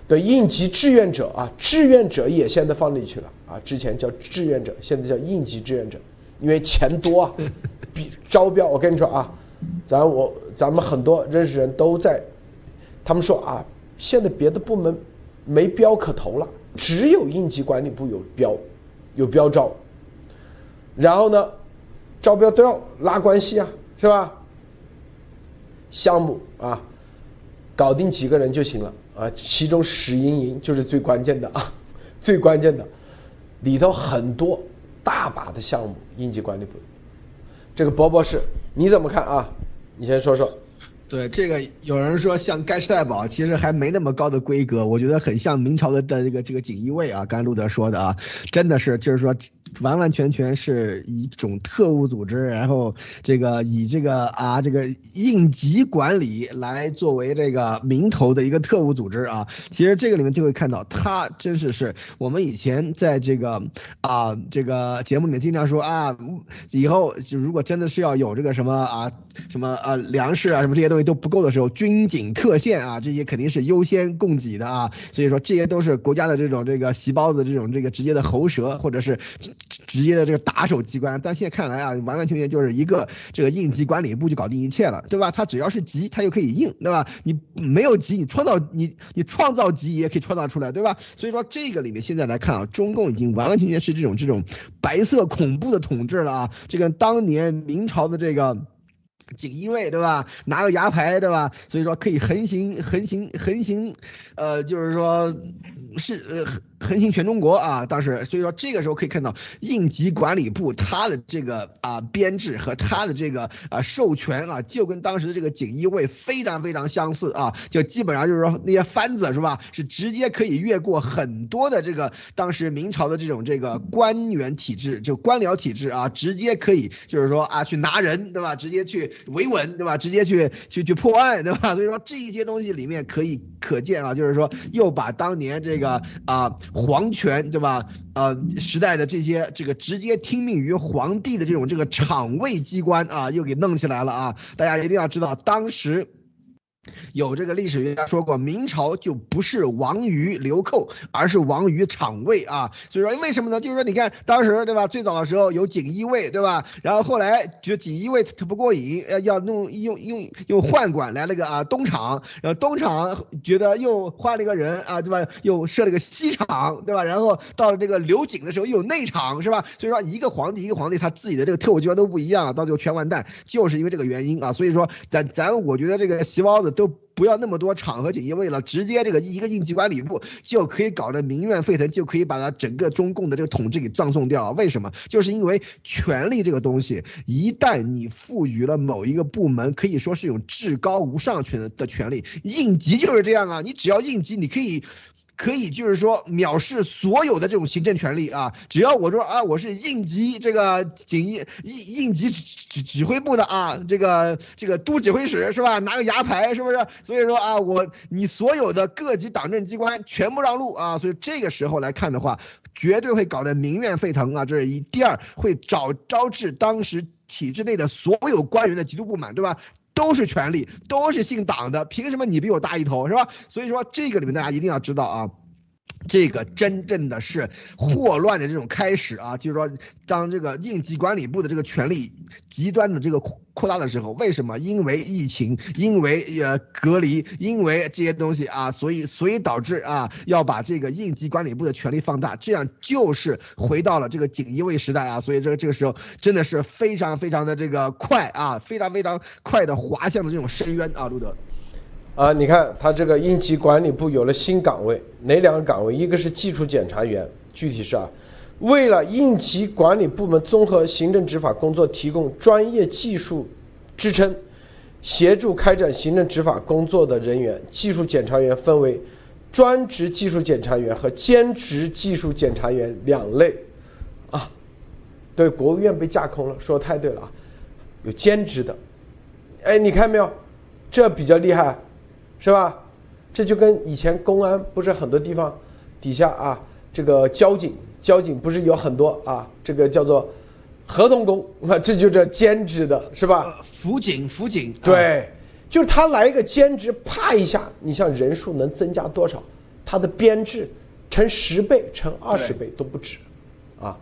对应急志愿者啊，志愿者也现在放进去了啊，之前叫志愿者，现在叫应急志愿者，因为钱多啊，(laughs) 比招标。我跟你说啊，咱我咱们很多认识人都在，他们说啊，现在别的部门没标可投了，只有应急管理部有标，有标招。然后呢，招标都要拉关系啊，是吧？项目啊，搞定几个人就行了啊，其中史莹莹就是最关键的啊，(laughs) 最关键的，里头很多大把的项目，应急管理部。这个博博士你怎么看啊？你先说说。对这个，有人说像盖世太保，其实还没那么高的规格，我觉得很像明朝的的这个这个锦衣卫啊。刚才路德说的啊，真的是就是说，完完全全是一种特务组织，然后这个以这个啊这个应急管理来作为这个名头的一个特务组织啊。其实这个里面就会看到，他真是是我们以前在这个啊这个节目里面经常说啊，以后就如果真的是要有这个什么啊什么呃粮食啊什么这些东西。都不够的时候，军警特线啊，这些肯定是优先供给的啊。所以说，这些都是国家的这种这个席包子，这种这个直接的喉舌，或者是直接的这个打手机关。但现在看来啊，完完全全就是一个这个应急管理部就搞定一切了，对吧？他只要是急，他就可以应，对吧？你没有急，你创造你你创造急也可以创造出来，对吧？所以说这个里面现在来看啊，中共已经完完全全是这种这种白色恐怖的统治了啊。这个当年明朝的这个。锦衣卫对吧？拿个牙牌对吧？所以说可以横行横行横行，呃，就是说是呃。横行全中国啊！当时，所以说这个时候可以看到应急管理部它的这个啊编制和它的这个啊授权啊，就跟当时的这个锦衣卫非常非常相似啊，就基本上就是说那些番子是吧，是直接可以越过很多的这个当时明朝的这种这个官员体制，就官僚体制啊，直接可以就是说啊去拿人对吧？直接去维稳对吧？直接去去去破案对吧？所以说这一些东西里面可以可见啊，就是说又把当年这个啊。皇权对吧？呃，时代的这些这个直接听命于皇帝的这种这个场位机关啊，又给弄起来了啊！大家一定要知道，当时。有这个历史学家说过，明朝就不是亡于流寇，而是亡于厂卫啊。所以说，为什么呢？就是说，你看当时对吧？最早的时候有锦衣卫对吧？然后后来觉得锦衣卫他不过瘾，呃，要弄用用用宦官来了个啊东厂，然后东厂觉得又换了一个人啊，对吧？又设了个西厂，对吧？然后到了这个刘瑾的时候又有内厂，是吧？所以说一个皇帝一个皇帝他自己的这个特务机关都不一样，到最后全完蛋，就是因为这个原因啊。所以说，咱咱我觉得这个席包子。都不要那么多场合锦衣卫了，直接这个一个应急管理部就可以搞得民怨沸腾，就可以把他整个中共的这个统治给葬送掉。为什么？就是因为权力这个东西，一旦你赋予了某一个部门，可以说是有至高无上权的权利，应急就是这样啊，你只要应急，你可以。可以就是说藐视所有的这种行政权力啊，只要我说啊，我是应急这个警应应应急指指挥部的啊，这个这个都指挥使是吧？拿个牙牌是不是？所以说啊，我你所有的各级党政机关全部让路啊，所以这个时候来看的话，绝对会搞得民怨沸腾啊，这是一。第二会招招致当时体制内的所有官员的极度不满，对吧？都是权利，都是姓党的，凭什么你比我大一头，是吧？所以说这个里面大家一定要知道啊。这个真正的是霍乱的这种开始啊，就是说，当这个应急管理部的这个权力极端的这个扩扩大的时候，为什么？因为疫情，因为呃隔离，因为这些东西啊，所以所以导致啊要把这个应急管理部的权力放大，这样就是回到了这个锦衣卫时代啊，所以这个这个时候真的是非常非常的这个快啊，非常非常快的滑向了这种深渊啊，路德。啊，你看他这个应急管理部有了新岗位，哪两个岗位？一个是技术检查员，具体是啊，为了应急管理部门综合行政执法工作提供专业技术支撑，协助开展行政执法工作的人员，技术检查员分为专职技术检查员和兼职技术检查员两类，啊，对，国务院被架空了，说的太对了啊，有兼职的，哎，你看没有，这比较厉害。是吧？这就跟以前公安不是很多地方底下啊，这个交警交警不是有很多啊，这个叫做合同工啊，(laughs) 这就叫兼职的是吧？辅警，辅警，对，就是他来一个兼职，啪一下，你像人数能增加多少？他的编制乘十倍、乘二十倍都不止，啊，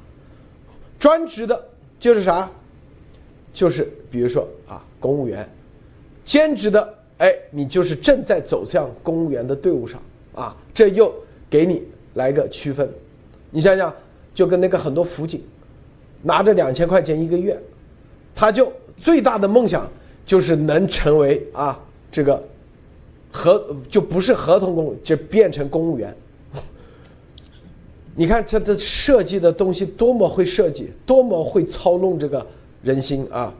专职的就是啥？就是比如说啊，公务员，兼职的，哎，你就是正在走向公务员的队伍上啊，这又给你来个区分。你想想，就跟那个很多辅警，拿着两千块钱一个月，他就最大的梦想就是能成为啊这个合就不是合同工，就变成公务员。你看这的设计的东西多么会设计，多么会操弄这个人心啊！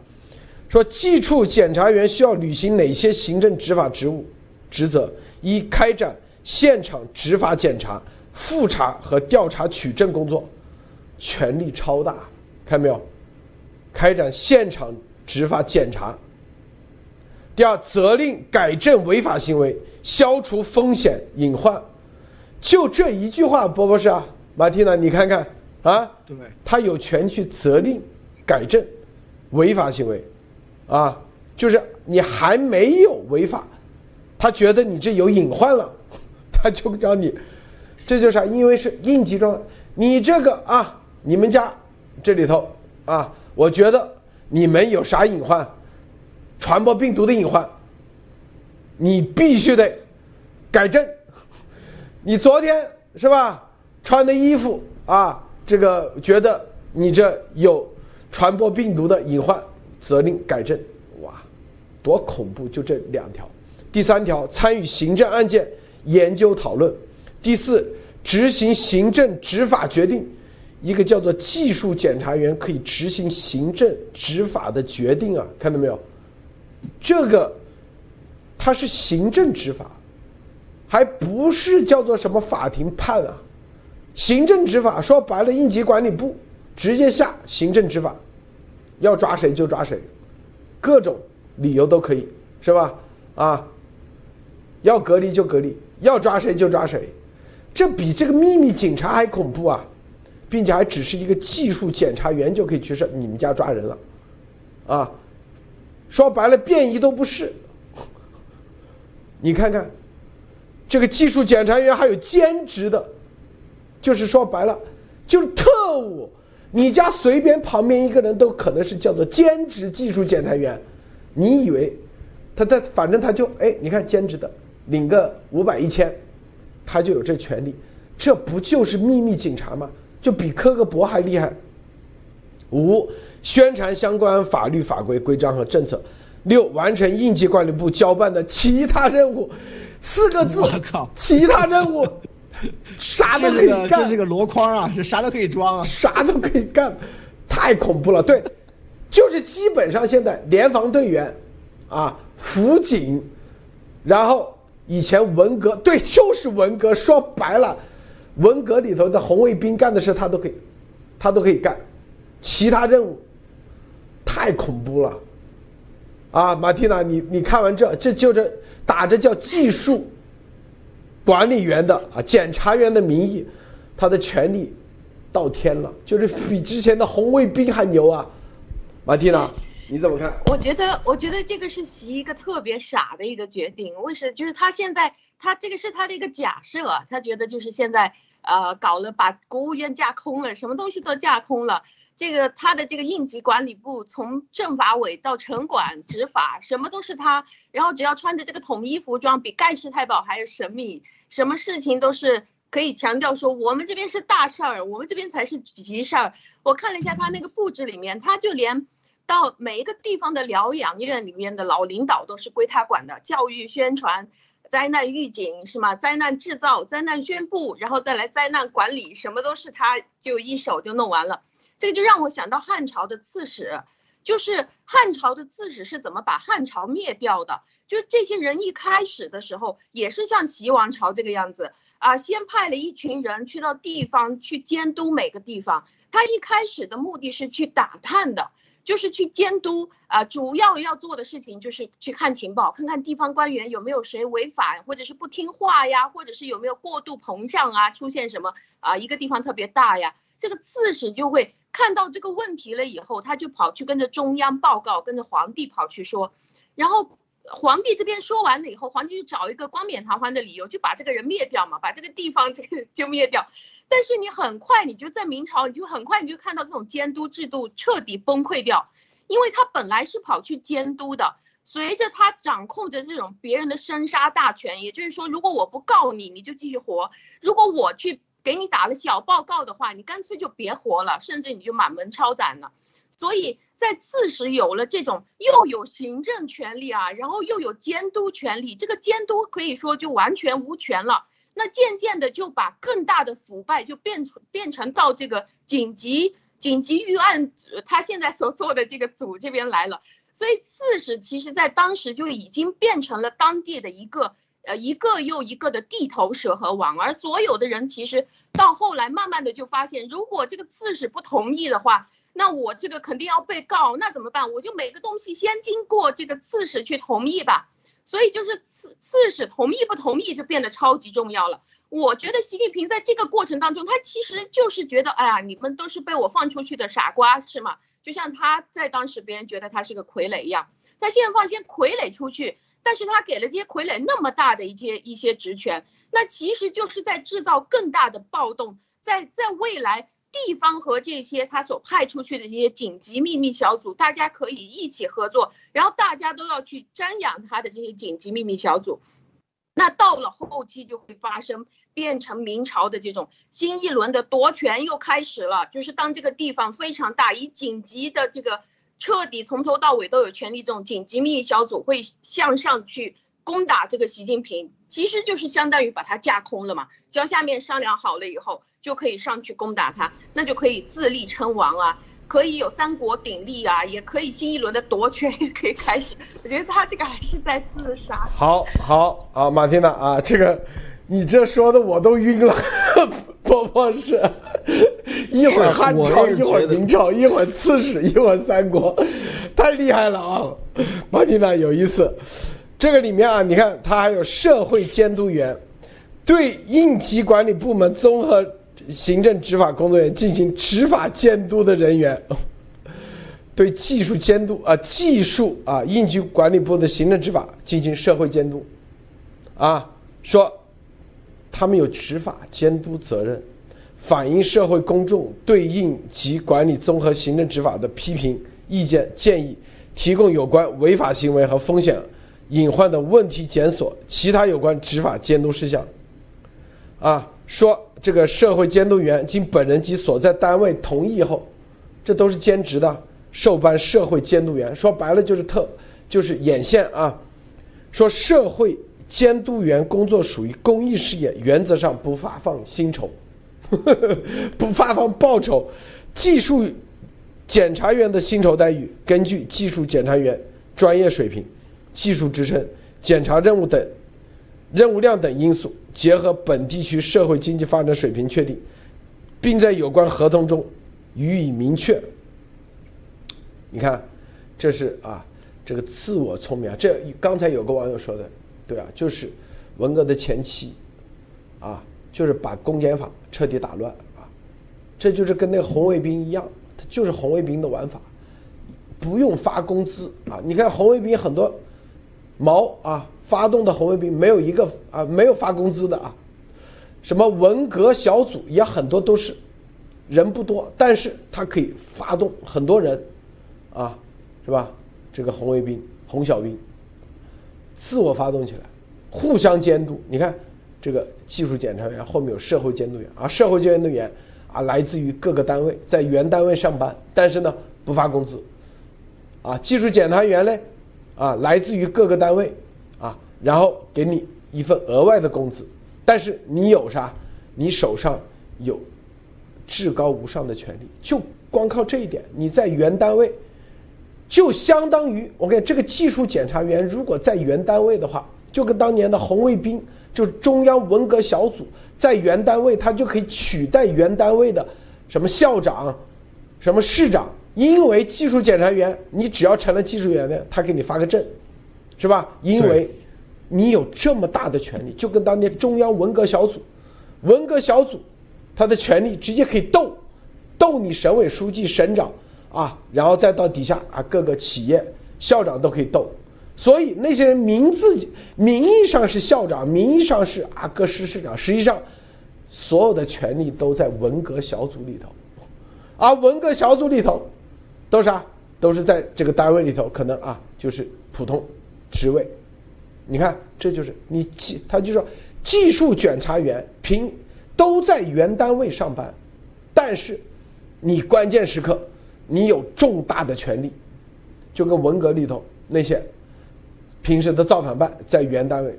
说技处检察员需要履行哪些行政执法职务职责？一、开展现场执法检查、复查和调查取证工作，权力超大，看到没有？开展现场执法检查。第二，责令改正违法行为，消除风险隐患。就这一句话，波波士啊。马蒂娜，你看看啊，对，他有权去责令改正违法行为，啊，就是你还没有违法，他觉得你这有隐患了，(laughs) 他就找你，这就是？因为是应急状态，你这个啊，你们家这里头啊，我觉得你们有啥隐患，传播病毒的隐患，你必须得改正，你昨天是吧？穿的衣服啊，这个觉得你这有传播病毒的隐患，责令改正。哇，多恐怖！就这两条。第三条，参与行政案件研究讨论。第四，执行行政执法决定。一个叫做技术检察员可以执行行政执法的决定啊，看到没有？这个他是行政执法，还不是叫做什么法庭判啊？行政执法说白了，应急管理部直接下行政执法，要抓谁就抓谁，各种理由都可以，是吧？啊，要隔离就隔离，要抓谁就抓谁，这比这个秘密警察还恐怖啊！并且还只是一个技术检察员就可以去说你们家抓人了，啊，说白了便衣都不是。(laughs) 你看看，这个技术检察员还有兼职的。就是说白了，就是特务，你家随便旁边一个人都可能是叫做兼职技术检查员，你以为他在反正他就哎，你看兼职的领个五百一千，他就有这权利，这不就是秘密警察吗？就比科个博还厉害。五，宣传相关法律法规规章和政策。六，完成应急管理部交办的其他任务。四个字，我靠，其他任务。(laughs) 啥都可以干，这是个箩筐啊，是啥都可以装啊，啥都可以干，太恐怖了。对，就是基本上现在联防队员，啊，辅警，然后以前文革，对，就是文革。说白了，文革里头的红卫兵干的事他都可以，他都可以干，其他任务太恐怖了。啊，马蒂娜，你你看完这，这就这打着叫技术。管理员的啊，检察员的名义，他的权利到天了，就是比之前的红卫兵还牛啊！马蒂娜，你怎么看？我觉得，我觉得这个是习一个特别傻的一个决定。为什么？就是他现在，他这个是他的一个假设，他觉得就是现在，呃，搞了把国务院架空了，什么东西都架空了。这个他的这个应急管理部，从政法委到城管执法，什么都是他。然后只要穿着这个统一服装，比盖世太保还要神秘，什么事情都是可以强调说我们这边是大事儿，我们这边才是急事儿。我看了一下他那个布置里面，他就连到每一个地方的疗养院里面的老领导都是归他管的，教育宣传、灾难预警是吗？灾难制造、灾难宣布，然后再来灾难管理，什么都是他就一手就弄完了。这个就让我想到汉朝的刺史，就是汉朝的刺史是怎么把汉朝灭掉的？就这些人一开始的时候也是像齐王朝这个样子啊，先派了一群人去到地方去监督每个地方。他一开始的目的是去打探的，就是去监督啊，主要要做的事情就是去看情报，看看地方官员有没有谁违法或者是不听话呀，或者是有没有过度膨胀啊，出现什么啊，一个地方特别大呀，这个刺史就会。看到这个问题了以后，他就跑去跟着中央报告，跟着皇帝跑去说，然后皇帝这边说完了以后，皇帝就找一个冠冕堂皇的理由，就把这个人灭掉嘛，把这个地方 (laughs) 这个就灭掉。但是你很快你就在明朝，你就很快你就看到这种监督制度彻底崩溃掉，因为他本来是跑去监督的，随着他掌控着这种别人的生杀大权，也就是说，如果我不告你，你就继续活；如果我去给你打了小报告的话，你干脆就别活了，甚至你就满门抄斩了。所以在刺史有了这种又有行政权利啊，然后又有监督权利，这个监督可以说就完全无权了。那渐渐的就把更大的腐败就变成变成到这个紧急紧急预案他现在所做的这个组这边来了。所以刺史其实在当时就已经变成了当地的一个呃一个又一个的地头蛇和王，而所有的人其实到后来慢慢的就发现，如果这个刺史不同意的话。那我这个肯定要被告，那怎么办？我就每个东西先经过这个刺史去同意吧。所以就是刺刺史同意不同意就变得超级重要了。我觉得习近平在这个过程当中，他其实就是觉得，哎呀，你们都是被我放出去的傻瓜，是吗？就像他在当时别人觉得他是个傀儡一样，他现在放些傀儡出去，但是他给了这些傀儡那么大的一些一些职权，那其实就是在制造更大的暴动，在在未来。地方和这些他所派出去的这些紧急秘密小组，大家可以一起合作，然后大家都要去瞻仰他的这些紧急秘密小组。那到了后期就会发生，变成明朝的这种新一轮的夺权又开始了。就是当这个地方非常大，以紧急的这个彻底从头到尾都有权利这种紧急秘密小组会向上去攻打这个习近平，其实就是相当于把他架空了嘛。只要下面商量好了以后。就可以上去攻打他，那就可以自立称王啊，可以有三国鼎立啊，也可以新一轮的夺权也可以开始。我觉得他这个还是在自杀。好，好啊，马蒂娜啊，这个你这说的我都晕了，(laughs) 波波是，一会儿汉朝，一会儿明朝，一会儿刺史，一会儿三国，太厉害了啊！马蒂娜有意思，这个里面啊，你看他还有社会监督员，对应急管理部门综合。行政执法工作人员进行执法监督的人员，对技术监督啊，技术啊，应急管理部的行政执法进行社会监督，啊，说他们有执法监督责任，反映社会公众对应急管理综合行政执法的批评意见建议，提供有关违法行为和风险隐患的问题检索，其他有关执法监督事项，啊，说。这个社会监督员经本人及所在单位同意后，这都是兼职的，受办社会监督员。说白了就是特，就是眼线啊。说社会监督员工作属于公益事业，原则上不发放薪酬，(laughs) 不发放报酬。技术检查员的薪酬待遇根据技术检查员专业水平、技术职称、检查任务等。任务量等因素结合本地区社会经济发展水平确定，并在有关合同中予以明确。你看，这是啊，这个自我聪明啊。这刚才有个网友说的，对啊，就是文革的前期，啊，就是把公检法彻底打乱啊。这就是跟那个红卫兵一样，他就是红卫兵的玩法，不用发工资啊。你看红卫兵很多毛啊。发动的红卫兵没有一个啊，没有发工资的啊，什么文革小组也很多都是人不多，但是他可以发动很多人啊，是吧？这个红卫兵、红小兵自我发动起来，互相监督。你看这个技术检查员后面有社会监督员啊，社会监督员啊，来自于各个单位，在原单位上班，但是呢不发工资啊。技术检查员呢啊，来自于各个单位。啊然后给你一份额外的工资，但是你有啥？你手上有至高无上的权利，就光靠这一点，你在原单位就相当于我跟这个技术检查员，如果在原单位的话，就跟当年的红卫兵，就中央文革小组在原单位，他就可以取代原单位的什么校长、什么市长，因为技术检查员，你只要成了技术员呢，他给你发个证，是吧？因为。你有这么大的权利，就跟当年中央文革小组，文革小组，他的权利直接可以斗，斗你省委书记、省长啊，然后再到底下啊各个企业校长都可以斗。所以那些人名字名义上是校长，名义上是啊各市市长，实际上所有的权力都在文革小组里头，而文革小组里头都是啊？都是在这个单位里头，可能啊就是普通职位。你看，这就是你技，他就说技术检查员平都在原单位上班，但是你关键时刻你有重大的权利，就跟文革里头那些平时的造反派在原单位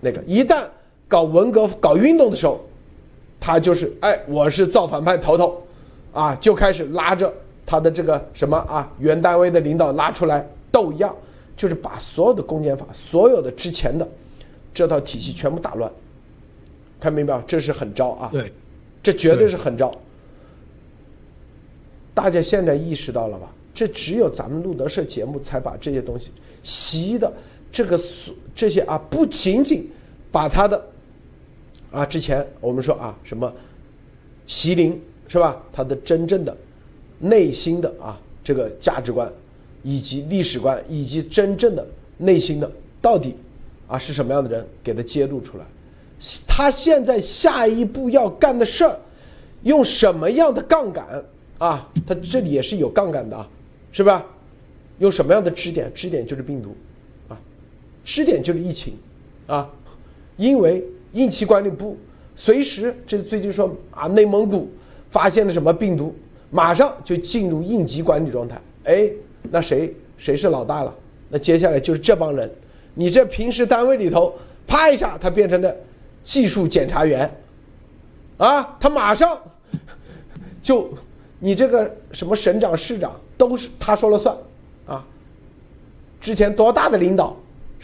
那个，一旦搞文革搞运动的时候，他就是哎我是造反派头头，啊就开始拉着他的这个什么啊原单位的领导拉出来斗一样。就是把所有的公检法、所有的之前的这套体系全部打乱，看明白这是狠招啊！对，这绝对是狠招。大家现在意识到了吧？这只有咱们路德社节目才把这些东西习的这个所这些啊，不仅仅把他的啊之前我们说啊什么习林是吧？他的真正的内心的啊这个价值观。以及历史观，以及真正的内心的到底啊是什么样的人，给他揭露出来。他现在下一步要干的事儿，用什么样的杠杆啊？他这里也是有杠杆的啊，是吧？用什么样的支点？支点就是病毒，试点就是疫情，啊，因为应急管理部随时这最近说啊，内蒙古发现了什么病毒，马上就进入应急管理状态，哎。那谁谁是老大了？那接下来就是这帮人，你这平时单位里头，啪一下他变成了技术检查员，啊，他马上就你这个什么省长市长都是他说了算，啊，之前多大的领导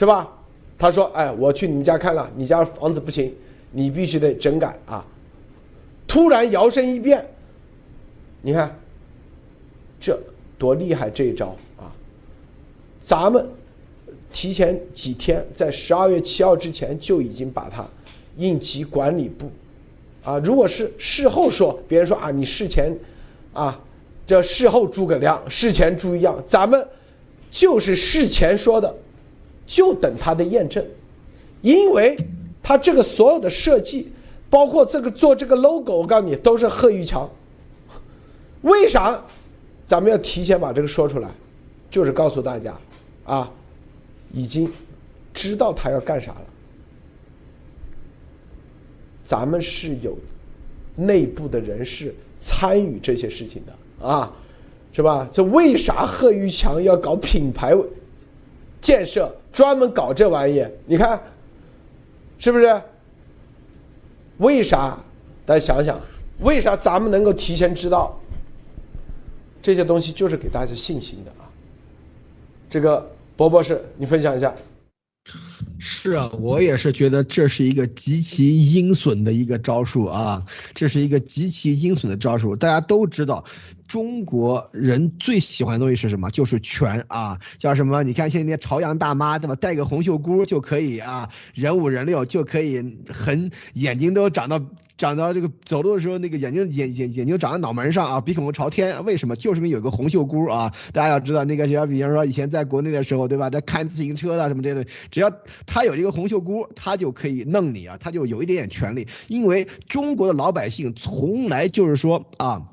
是吧？他说，哎，我去你们家看了，你家房子不行，你必须得整改啊。突然摇身一变，你看这。多厉害这一招啊！咱们提前几天，在十二月七号之前就已经把它应急管理部啊，如果是事后说，别人说啊，你事前啊，这事后诸葛亮，事前诸葛亮，咱们就是事前说的，就等他的验证，因为他这个所有的设计，包括这个做这个 logo，我告诉你都是贺玉强，为啥？咱们要提前把这个说出来，就是告诉大家，啊，已经知道他要干啥了。咱们是有内部的人士参与这些事情的啊，是吧？这为啥贺玉强要搞品牌建设，专门搞这玩意？你看，是不是？为啥？大家想想，为啥咱们能够提前知道？这些东西就是给大家信心的啊！这个博博士，你分享一下。是啊，我也是觉得这是一个极其阴损的一个招数啊！这是一个极其阴损的招数。大家都知道，中国人最喜欢的东西是什么？就是权啊！叫什么？你看现在朝阳大妈对吧？戴个红袖箍就可以啊，人五人六就可以，很眼睛都长到。长到这个走路的时候，那个眼睛眼眼眼睛长在脑门上啊，鼻孔朝天，为什么？就是因为有个红袖箍啊。大家要知道，那个就比方说以前在国内的时候，对吧？在看自行车的什么这类，只要他有一个红袖箍，他就可以弄你啊，他就有一点点权利。因为中国的老百姓从来就是说啊，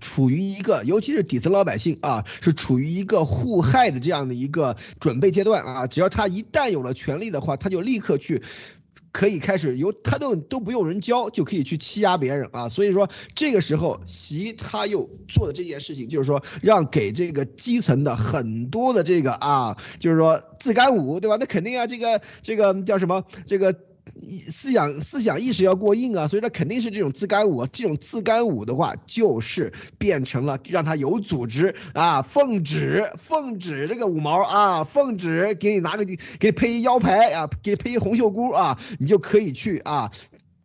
处于一个，尤其是底层老百姓啊，是处于一个互害的这样的一个准备阶段啊。只要他一旦有了权利的话，他就立刻去。可以开始由他都都不用人教就可以去欺压别人啊，所以说这个时候习他又做的这件事情，就是说让给这个基层的很多的这个啊，就是说自干五对吧？那肯定啊，这个这个叫什么这个。思想思想意识要过硬啊，所以说肯定是这种自干五，这种自干五的话，就是变成了让他有组织啊，奉旨奉旨这个五毛啊，奉旨给你拿个给你配一腰牌啊，给配一红袖箍啊，你就可以去啊。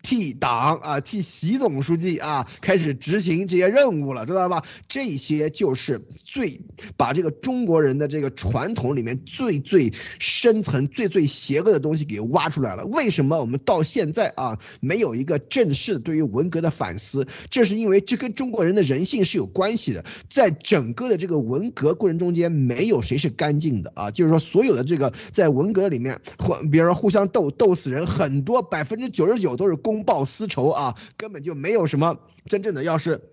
替党啊，替习总书记啊，开始执行这些任务了，知道吧？这些就是最把这个中国人的这个传统里面最最深层、最最邪恶的东西给挖出来了。为什么我们到现在啊没有一个正式对于文革的反思？这是因为这跟中国人的人性是有关系的。在整个的这个文革过程中间，没有谁是干净的啊，就是说所有的这个在文革里面，或比如说互相斗斗死人，很多百分之九十九都是公。公报私仇啊，根本就没有什么真正的要是。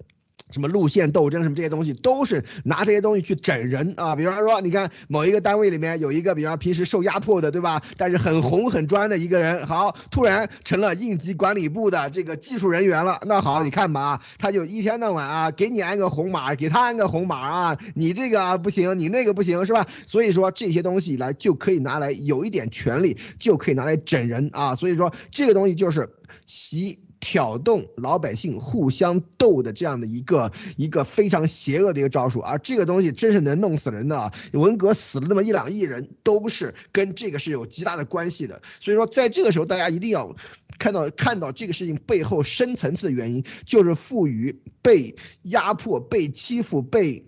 什么路线斗争什么这些东西都是拿这些东西去整人啊，比方说你看某一个单位里面有一个，比方平时受压迫的，对吧？但是很红很专的一个人，好，突然成了应急管理部的这个技术人员了。那好，你看吧，他就一天到晚啊，给你安个红码，给他安个红码啊，你这个不行，你那个不行，是吧？所以说这些东西来就可以拿来有一点权利，就可以拿来整人啊。所以说这个东西就是习。挑动老百姓互相斗的这样的一个一个非常邪恶的一个招数，而这个东西真是能弄死人的啊。文革死了那么一两亿人，都是跟这个是有极大的关系的。所以说，在这个时候，大家一定要看到看到这个事情背后深层次的原因，就是赋予被压迫、被欺负、被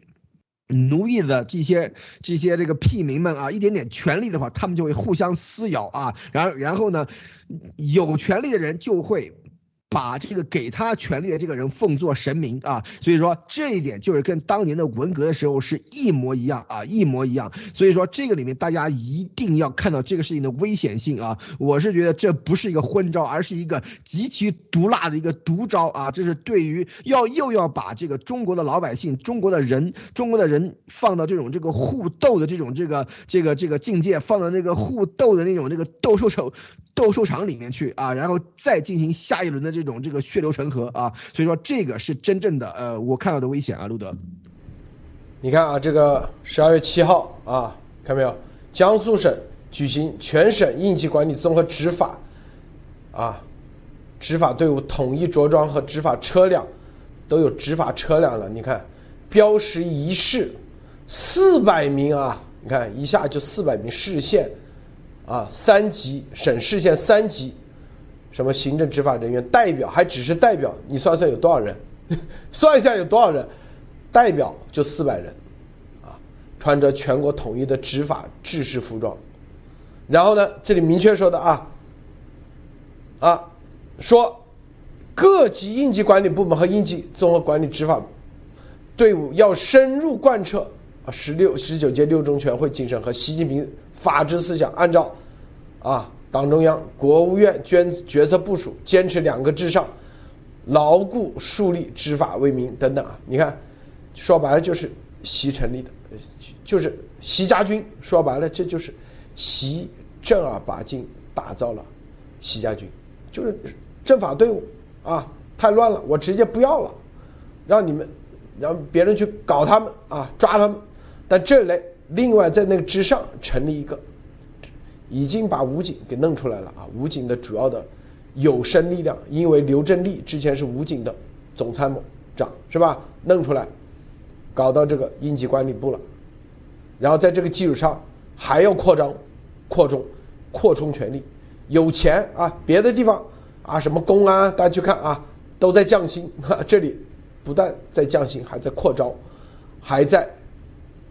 奴役的这些这些这个屁民们啊，一点点权利的话，他们就会互相撕咬啊。然后然后呢，有权利的人就会。把这个给他权力的这个人奉作神明啊，所以说这一点就是跟当年的文革的时候是一模一样啊，一模一样。所以说这个里面大家一定要看到这个事情的危险性啊，我是觉得这不是一个昏招，而是一个极其毒辣的一个毒招啊，这是对于要又要把这个中国的老百姓、中国的人、中国的人放到这种这个互斗的这种这个这个这个境界，放到那个互斗的那种这个斗兽场斗兽场里面去啊，然后再进行下一轮的这。这种这个血流成河啊，所以说这个是真正的呃，我看到的危险啊，路德。你看啊，这个十二月七号啊，看没有？江苏省举行全省应急管理综合执法啊，执法队伍统一着装和执法车辆都有执法车辆了。你看，标识一市四百名啊，你看一下就四百名市县啊，三级省市县三级。什么行政执法人员代表还只是代表，你算算有多少人？(laughs) 算一下有多少人？代表就四百人，啊，穿着全国统一的执法制式服装。然后呢，这里明确说的啊，啊，说各级应急管理部门和应急综合管理执法队伍要深入贯彻啊十六十九届六中全会精神和习近平法治思想，按照啊。党中央、国务院决决策部署，坚持两个至上，牢固树立执法为民等等啊！你看，说白了就是习成立的，就是习家军。说白了，这就是习正儿八经打造了习家军，就是政法队伍啊，太乱了，我直接不要了，让你们让别人去搞他们啊，抓他们。但这类另外在那个之上成立一个。已经把武警给弄出来了啊！武警的主要的有生力量，因为刘振利之前是武警的总参谋长，是吧？弄出来，搞到这个应急管理部了，然后在这个基础上还要扩张、扩充、扩充权力，有钱啊！别的地方啊，什么公安，大家去看啊，都在降薪，这里不但在降薪，还在扩招，还在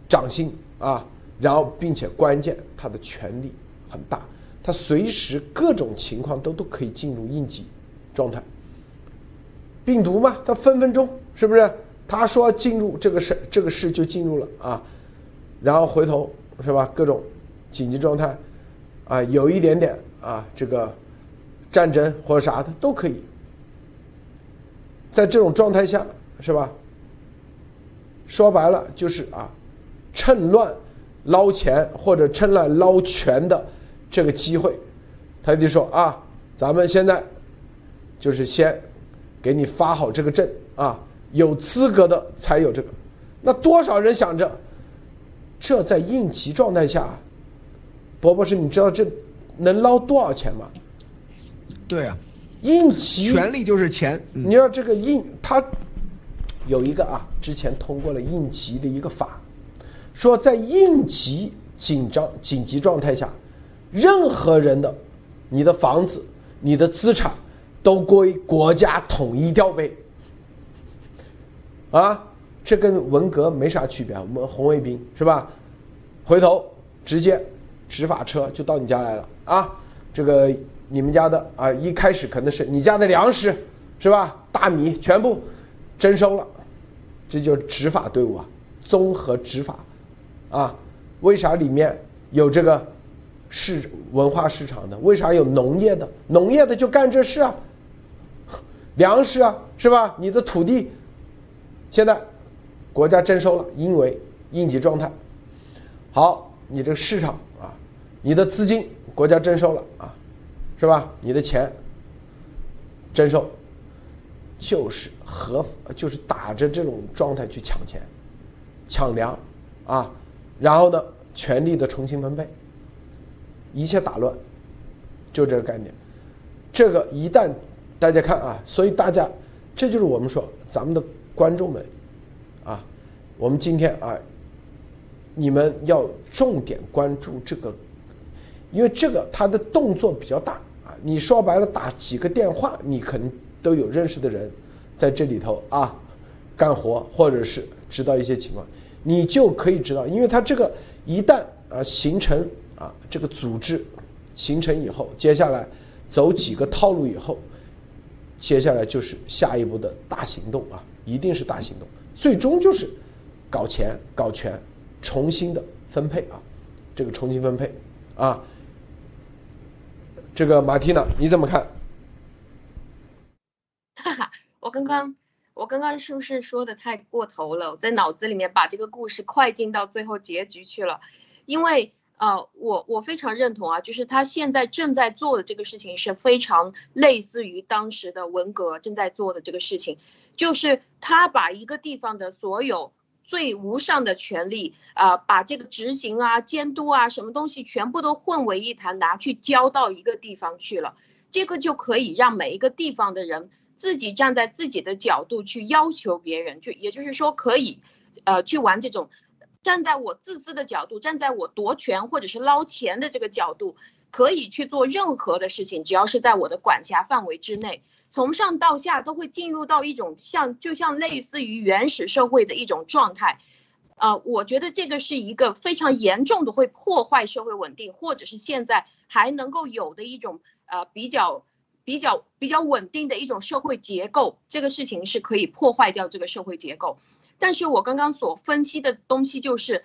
涨薪啊！然后，并且关键，他的权力。很大，他随时各种情况都都可以进入应急状态。病毒嘛，他分分钟是不是？他说进入这个事，这个事就进入了啊，然后回头是吧？各种紧急状态啊，有一点点啊，这个战争或者啥的都可以。在这种状态下是吧？说白了就是啊，趁乱捞钱或者趁乱捞权的。这个机会，他就说啊，咱们现在就是先给你发好这个证啊，有资格的才有这个。那多少人想着，这在应急状态下，博博士，你知道这能捞多少钱吗？对啊，应急权力就是钱。你要这个应他有一个啊，之前通过了应急的一个法，说在应急紧张紧急状态下。任何人的，你的房子、你的资产，都归国家统一调配。啊，这跟文革没啥区别。我们红卫兵是吧？回头直接执法车就到你家来了啊！这个你们家的啊，一开始可能是你家的粮食是吧？大米全部征收了，这就是执法队伍啊，综合执法啊。为啥里面有这个？市文化市场的为啥有农业的？农业的就干这事啊，粮食啊，是吧？你的土地，现在国家征收了，因为应急状态。好，你这个市场啊，你的资金国家征收了啊，是吧？你的钱征收，就是合，就是打着这种状态去抢钱、抢粮啊，然后呢，权力的重新分配，一切打乱，就这个概念。这个一旦大家看啊，所以大家，这就是我们说咱们的观众们，啊，我们今天啊，你们要重点关注这个，因为这个他的动作比较大啊。你说白了打几个电话，你可能都有认识的人在这里头啊干活，或者是知道一些情况，你就可以知道，因为他这个一旦啊形成啊这个组织形成以后，接下来。走几个套路以后，接下来就是下一步的大行动啊，一定是大行动，最终就是搞钱、搞权，重新的分配啊，这个重新分配啊，这个马蒂娜你怎么看？哈哈，我刚刚我刚刚是不是说的太过头了？我在脑子里面把这个故事快进到最后结局去了，因为。呃，我我非常认同啊，就是他现在正在做的这个事情是非常类似于当时的文革正在做的这个事情，就是他把一个地方的所有最无上的权利啊，把这个执行啊、监督啊什么东西全部都混为一谈，拿去交到一个地方去了，这个就可以让每一个地方的人自己站在自己的角度去要求别人，就也就是说可以，呃，去玩这种。站在我自私的角度，站在我夺权或者是捞钱的这个角度，可以去做任何的事情，只要是在我的管辖范围之内，从上到下都会进入到一种像就像类似于原始社会的一种状态，呃，我觉得这个是一个非常严重的会破坏社会稳定，或者是现在还能够有的一种呃比较比较比较稳定的一种社会结构，这个事情是可以破坏掉这个社会结构。但是我刚刚所分析的东西就是，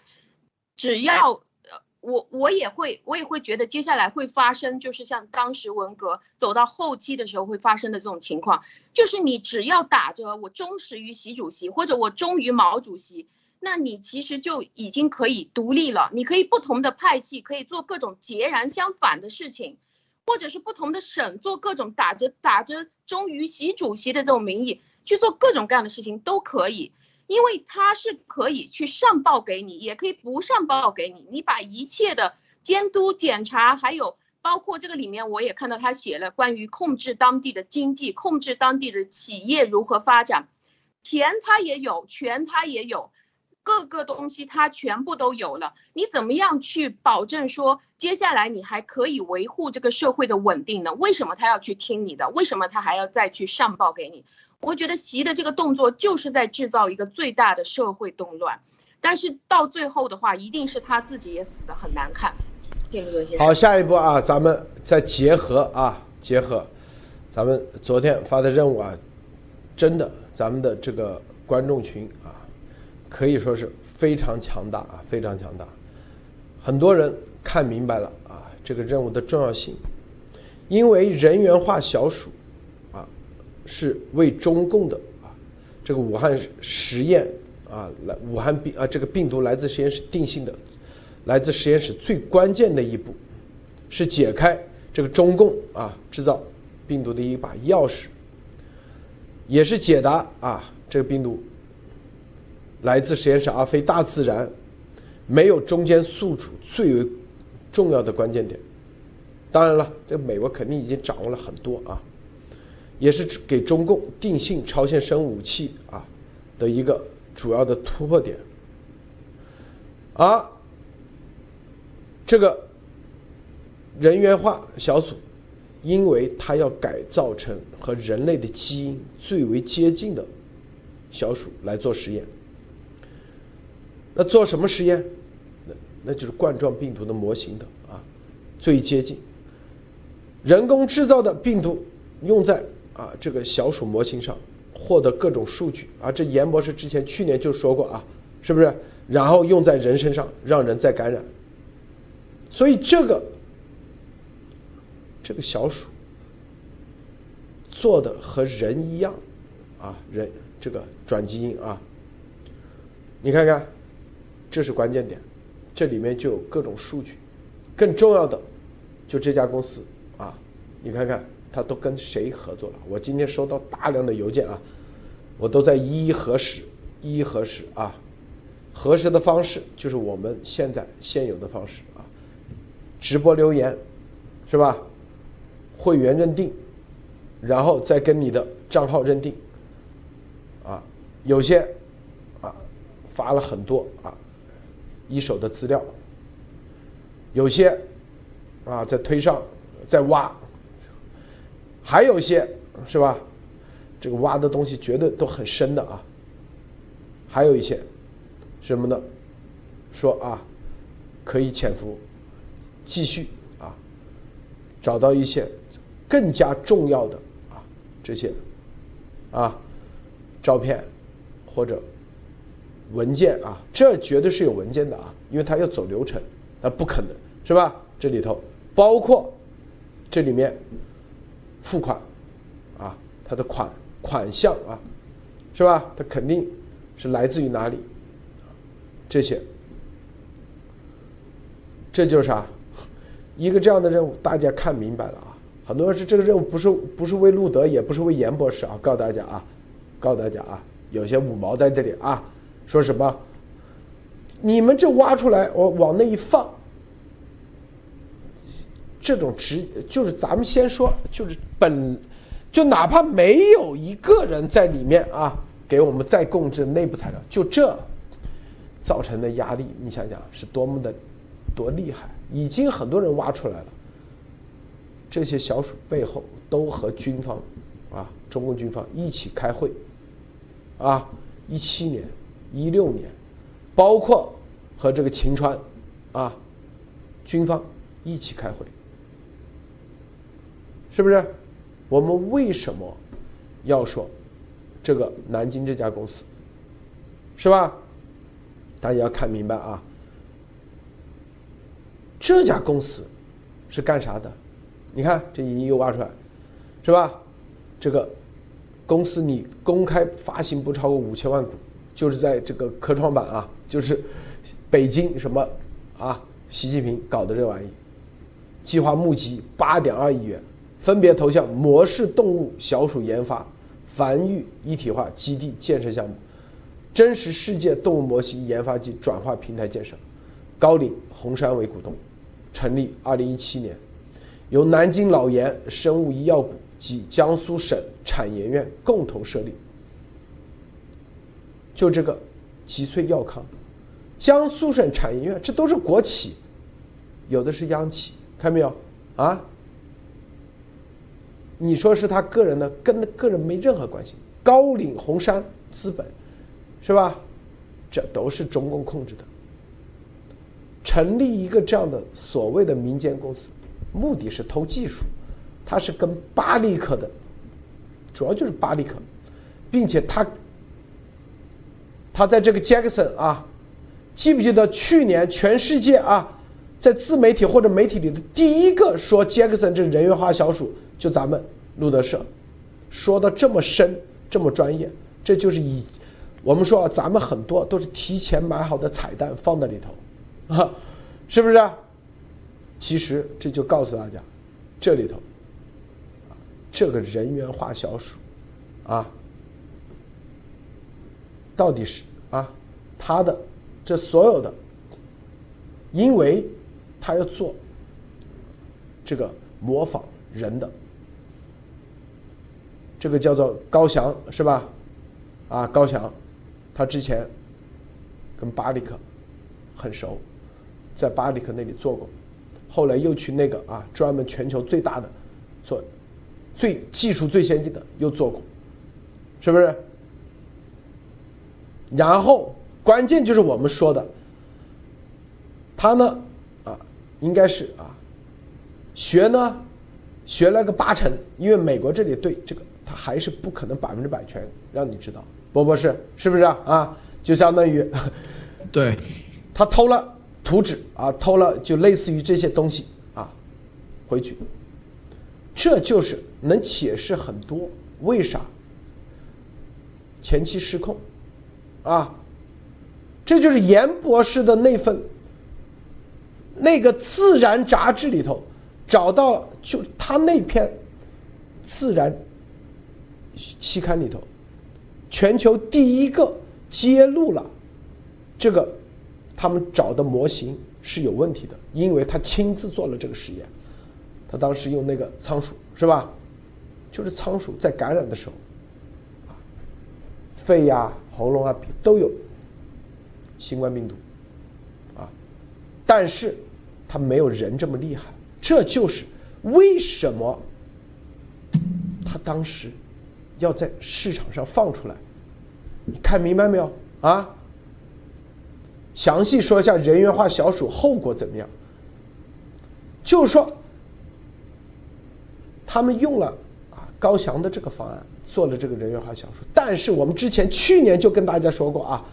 只要呃我我也会我也会觉得接下来会发生，就是像当时文革走到后期的时候会发生的这种情况，就是你只要打着我忠实于习主席或者我忠于毛主席，那你其实就已经可以独立了，你可以不同的派系可以做各种截然相反的事情，或者是不同的省做各种打着打着忠于习主席的这种名义去做各种各样的事情都可以。因为他是可以去上报给你，也可以不上报给你。你把一切的监督、检查，还有包括这个里面，我也看到他写了关于控制当地的经济、控制当地的企业如何发展，钱他也有，权他也有，各个东西他全部都有了。你怎么样去保证说接下来你还可以维护这个社会的稳定呢？为什么他要去听你的？为什么他还要再去上报给你？我觉得习的这个动作就是在制造一个最大的社会动乱，但是到最后的话，一定是他自己也死的很难看。好，下一步啊，咱们再结合啊，结合咱们昨天发的任务啊，真的，咱们的这个观众群啊，可以说是非常强大啊，非常强大。很多人看明白了啊，这个任务的重要性，因为人员化小鼠。是为中共的啊，这个武汉实验啊，来武汉病啊，这个病毒来自实验室定性的，来自实验室最关键的一步，是解开这个中共啊制造病毒的一把钥匙，也是解答啊这个病毒来自实验室而非大自然，没有中间宿主最为重要的关键点。当然了，这美国肯定已经掌握了很多啊。也是给中共定性超限生武器啊的一个主要的突破点，而这个人员化小组，因为它要改造成和人类的基因最为接近的小鼠来做实验，那做什么实验？那那就是冠状病毒的模型的啊，最接近人工制造的病毒用在。啊，这个小鼠模型上获得各种数据啊，这严博士之前去年就说过啊，是不是？然后用在人身上，让人再感染。所以这个这个小鼠做的和人一样，啊，人这个转基因啊，你看看，这是关键点，这里面就有各种数据，更重要的，就这家公司啊，你看看他都跟谁合作了？我今天收到大量的邮件啊，我都在一一核实，一一核实啊，核实的方式就是我们现在现有的方式啊，直播留言，是吧？会员认定，然后再跟你的账号认定，啊，有些啊发了很多啊一手的资料，有些啊在推上在挖，还有一些是吧？这个挖的东西绝对都很深的啊，还有一些什么呢？说啊可以潜伏，继续啊找到一些。更加重要的啊，这些啊照片或者文件啊，这绝对是有文件的啊，因为它要走流程，那不可能是吧？这里头包括这里面付款啊，它的款款项啊，是吧？它肯定是来自于哪里？这些，这就是啥？一个这样的任务，大家看明白了啊。很多人是这个任务不是不是为路德，也不是为严博士啊，告诉大家啊，告诉大家啊，有些五毛在这里啊，说什么？你们这挖出来，我往那一放，这种直就是咱们先说，就是本就哪怕没有一个人在里面啊，给我们再供这内部材料，就这造成的压力，你想想是多么的多厉害，已经很多人挖出来了。这些小鼠背后都和军方，啊，中共军方一起开会，啊，一七年、一六年，包括和这个秦川，啊，军方一起开会，是不是？我们为什么要说这个南京这家公司，是吧？大家要看明白啊，这家公司是干啥的？你看，这已经又挖出来，是吧？这个公司你公开发行不超过五千万股，就是在这个科创板啊，就是北京什么啊，习近平搞的这玩意，计划募集八点二亿元，分别投向模式动物小鼠研发、繁育一体化基地建设项目、真实世界动物模型研发及转化平台建设，高瓴红杉为股东，成立二零一七年。由南京老研生物医药股及江苏省产研院共同设立。就这个吉萃药康，江苏省产研院，这都是国企，有的是央企，看没有啊？你说是他个人的，跟个人没任何关系。高瓴红杉资本，是吧？这都是中共控制的。成立一个这样的所谓的民间公司。目的是偷技术，他是跟巴利克的，主要就是巴利克，并且他，他在这个杰克森啊，记不记得去年全世界啊，在自媒体或者媒体里的第一个说杰克森这人员化小鼠，就咱们路德社，说的这么深这么专业，这就是以我们说啊，咱们很多都是提前买好的彩蛋放在里头，啊，是不是？啊其实这就告诉大家，这里头，这个人员化小鼠，啊，到底是啊，它的这所有的，因为它要做这个模仿人的，这个叫做高翔是吧？啊，高翔，他之前跟巴里克很熟，在巴里克那里做过。后来又去那个啊，专门全球最大的，做最技术最先进的又做过，是不是？然后关键就是我们说的，他呢啊，应该是啊，学呢学了个八成，因为美国这里对这个他还是不可能百分之百全让你知道，波博士是不是啊？啊，就相当于，对，(laughs) 他偷了。图纸啊，偷了就类似于这些东西啊，回去，这就是能解释很多为啥前期失控啊。这就是严博士的那份那个《自然》杂志里头找到了，就他那篇《自然》期刊里头，全球第一个揭露了这个他们找的模型是有问题的，因为他亲自做了这个实验。他当时用那个仓鼠是吧？就是仓鼠在感染的时候，啊，肺呀、喉咙啊都有。新冠病毒，啊，但是它没有人这么厉害，这就是为什么他当时要在市场上放出来。你看明白没有啊？详细说一下人员化小鼠后果怎么样？就是说，他们用了啊高翔的这个方案做了这个人员化小鼠，但是我们之前去年就跟大家说过啊。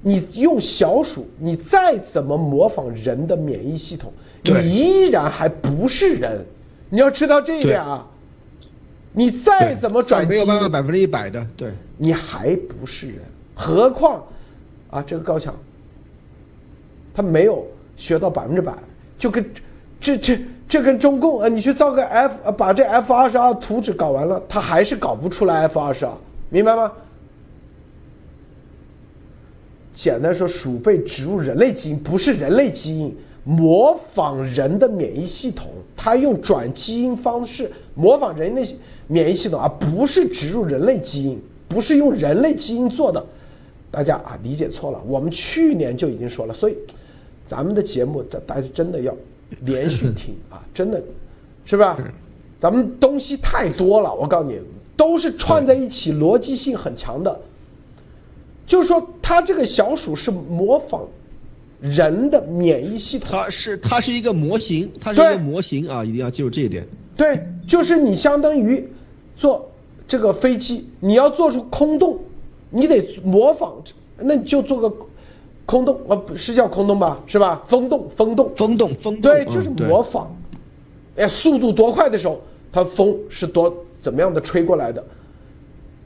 你用小鼠，你再怎么模仿人的免疫系统，你依然还不是人。你要知道这一点啊。你再怎么转基因，没有办法百分之一百的，对，你还不是人。何况啊，这个高强，他没有学到百分之百，就跟这这这跟中共啊，你去造个 F，把这 F 二十二图纸搞完了，他还是搞不出来 F 二十二，明白吗？简单说，鼠被植入人类基因，不是人类基因，模仿人的免疫系统，它用转基因方式模仿人类免疫系统，啊不是植入人类基因，不是用人类基因做的。大家啊，理解错了。我们去年就已经说了，所以咱们的节目，大家真的要连续听啊，真的，是吧？咱们东西太多了，我告诉你，都是串在一起，逻辑性很强的。就是说，它这个小鼠是模仿人的免疫系统。它是它是一个模型，它是一个模型啊，一定要记住这一点。对，就是你相当于坐这个飞机，你要做出空洞，你得模仿，那你就做个空洞，呃，是叫空洞吧？是吧？风洞，风洞，风洞，风洞。对，就是模仿。哎，速度多快的时候，它风是多怎么样的吹过来的？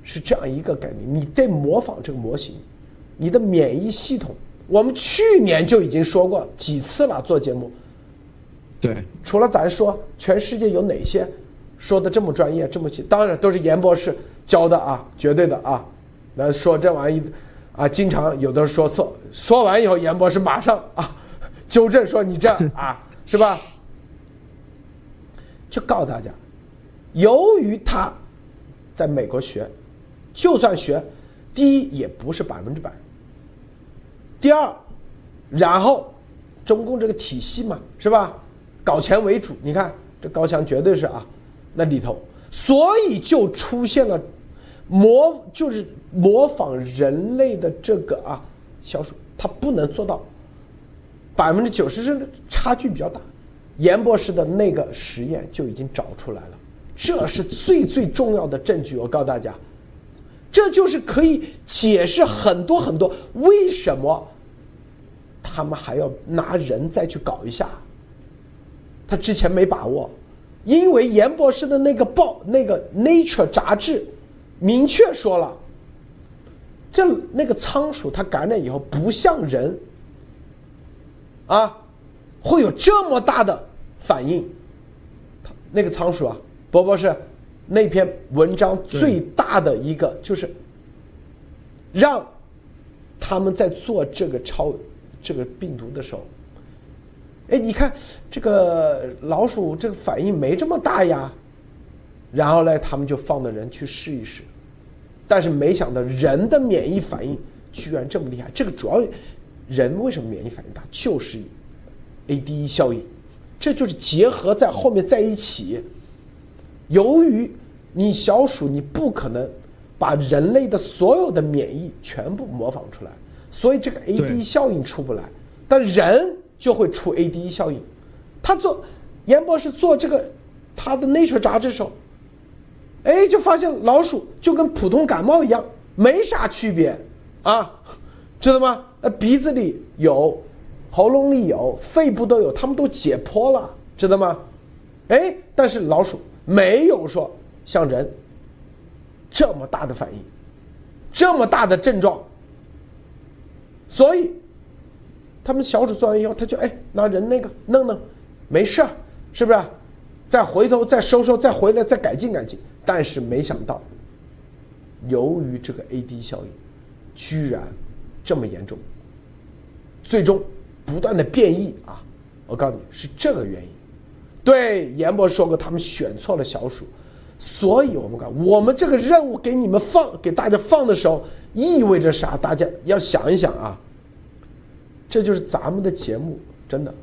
是这样一个概念，你得模仿这个模型，你的免疫系统，我们去年就已经说过几次了，做节目。对，除了咱说，全世界有哪些说的这么专业、这么细？当然都是严博士教的啊，绝对的啊。那说这玩意啊，经常有的说错，说完以后，严博士马上啊 (laughs) 纠正说你这样啊，是吧？就告诉大家，由于他在美国学。就算学，第一也不是百分之百。第二，然后中共这个体系嘛，是吧？搞钱为主，你看这高强绝对是啊，那里头，所以就出现了模，就是模仿人类的这个啊小鼠，它不能做到百分之九十，甚至差距比较大。严博士的那个实验就已经找出来了，这是最最重要的证据。我告诉大家。这就是可以解释很多很多为什么他们还要拿人再去搞一下。他之前没把握，因为严博士的那个报那个《Nature》杂志明确说了，这那个仓鼠它感染以后不像人啊，会有这么大的反应。那个仓鼠啊，博博士。那篇文章最大的一个就是让他们在做这个超这个病毒的时候，哎，你看这个老鼠这个反应没这么大呀，然后呢，他们就放的人去试一试，但是没想到人的免疫反应居然这么厉害。这个主要人为什么免疫反应大，就是 ADE 效应，这就是结合在后面在一起。由于你小鼠，你不可能把人类的所有的免疫全部模仿出来，所以这个 AD 效应出不来。但人就会出 A D E 效应。他做严博士做这个他的 Nature 杂志时候，哎，就发现老鼠就跟普通感冒一样，没啥区别啊，知道吗？呃，鼻子里有，喉咙里有，肺部都有，他们都解剖了，知道吗？哎，但是老鼠。没有说像人这么大的反应，这么大的症状，所以他们小鼠做完以后，他就哎拿人那个弄弄，没事儿，是不是？再回头再收收，再回来再改进改进。但是没想到，由于这个 AD 效应，居然这么严重，最终不断的变异啊！我告诉你是这个原因。对，严博说过，他们选错了小鼠，所以我们看，我们这个任务给你们放，给大家放的时候，意味着啥？大家要想一想啊。这就是咱们的节目，真的。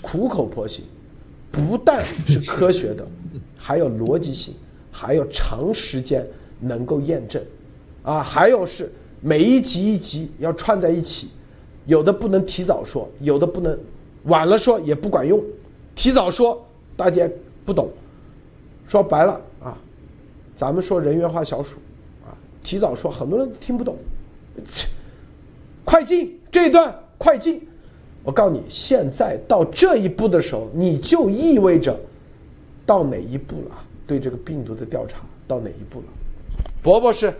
苦口婆心。不但是科学的，还有逻辑性，还有长时间能够验证，啊，还有是每一集一集要串在一起，有的不能提早说，有的不能晚了说也不管用，提早说大家不懂，说白了啊，咱们说人猿化小鼠，啊，提早说很多人听不懂，快进！这一段快进。我告诉你，现在到这一步的时候，你就意味着到哪一步了？对这个病毒的调查到哪一步了？博博士。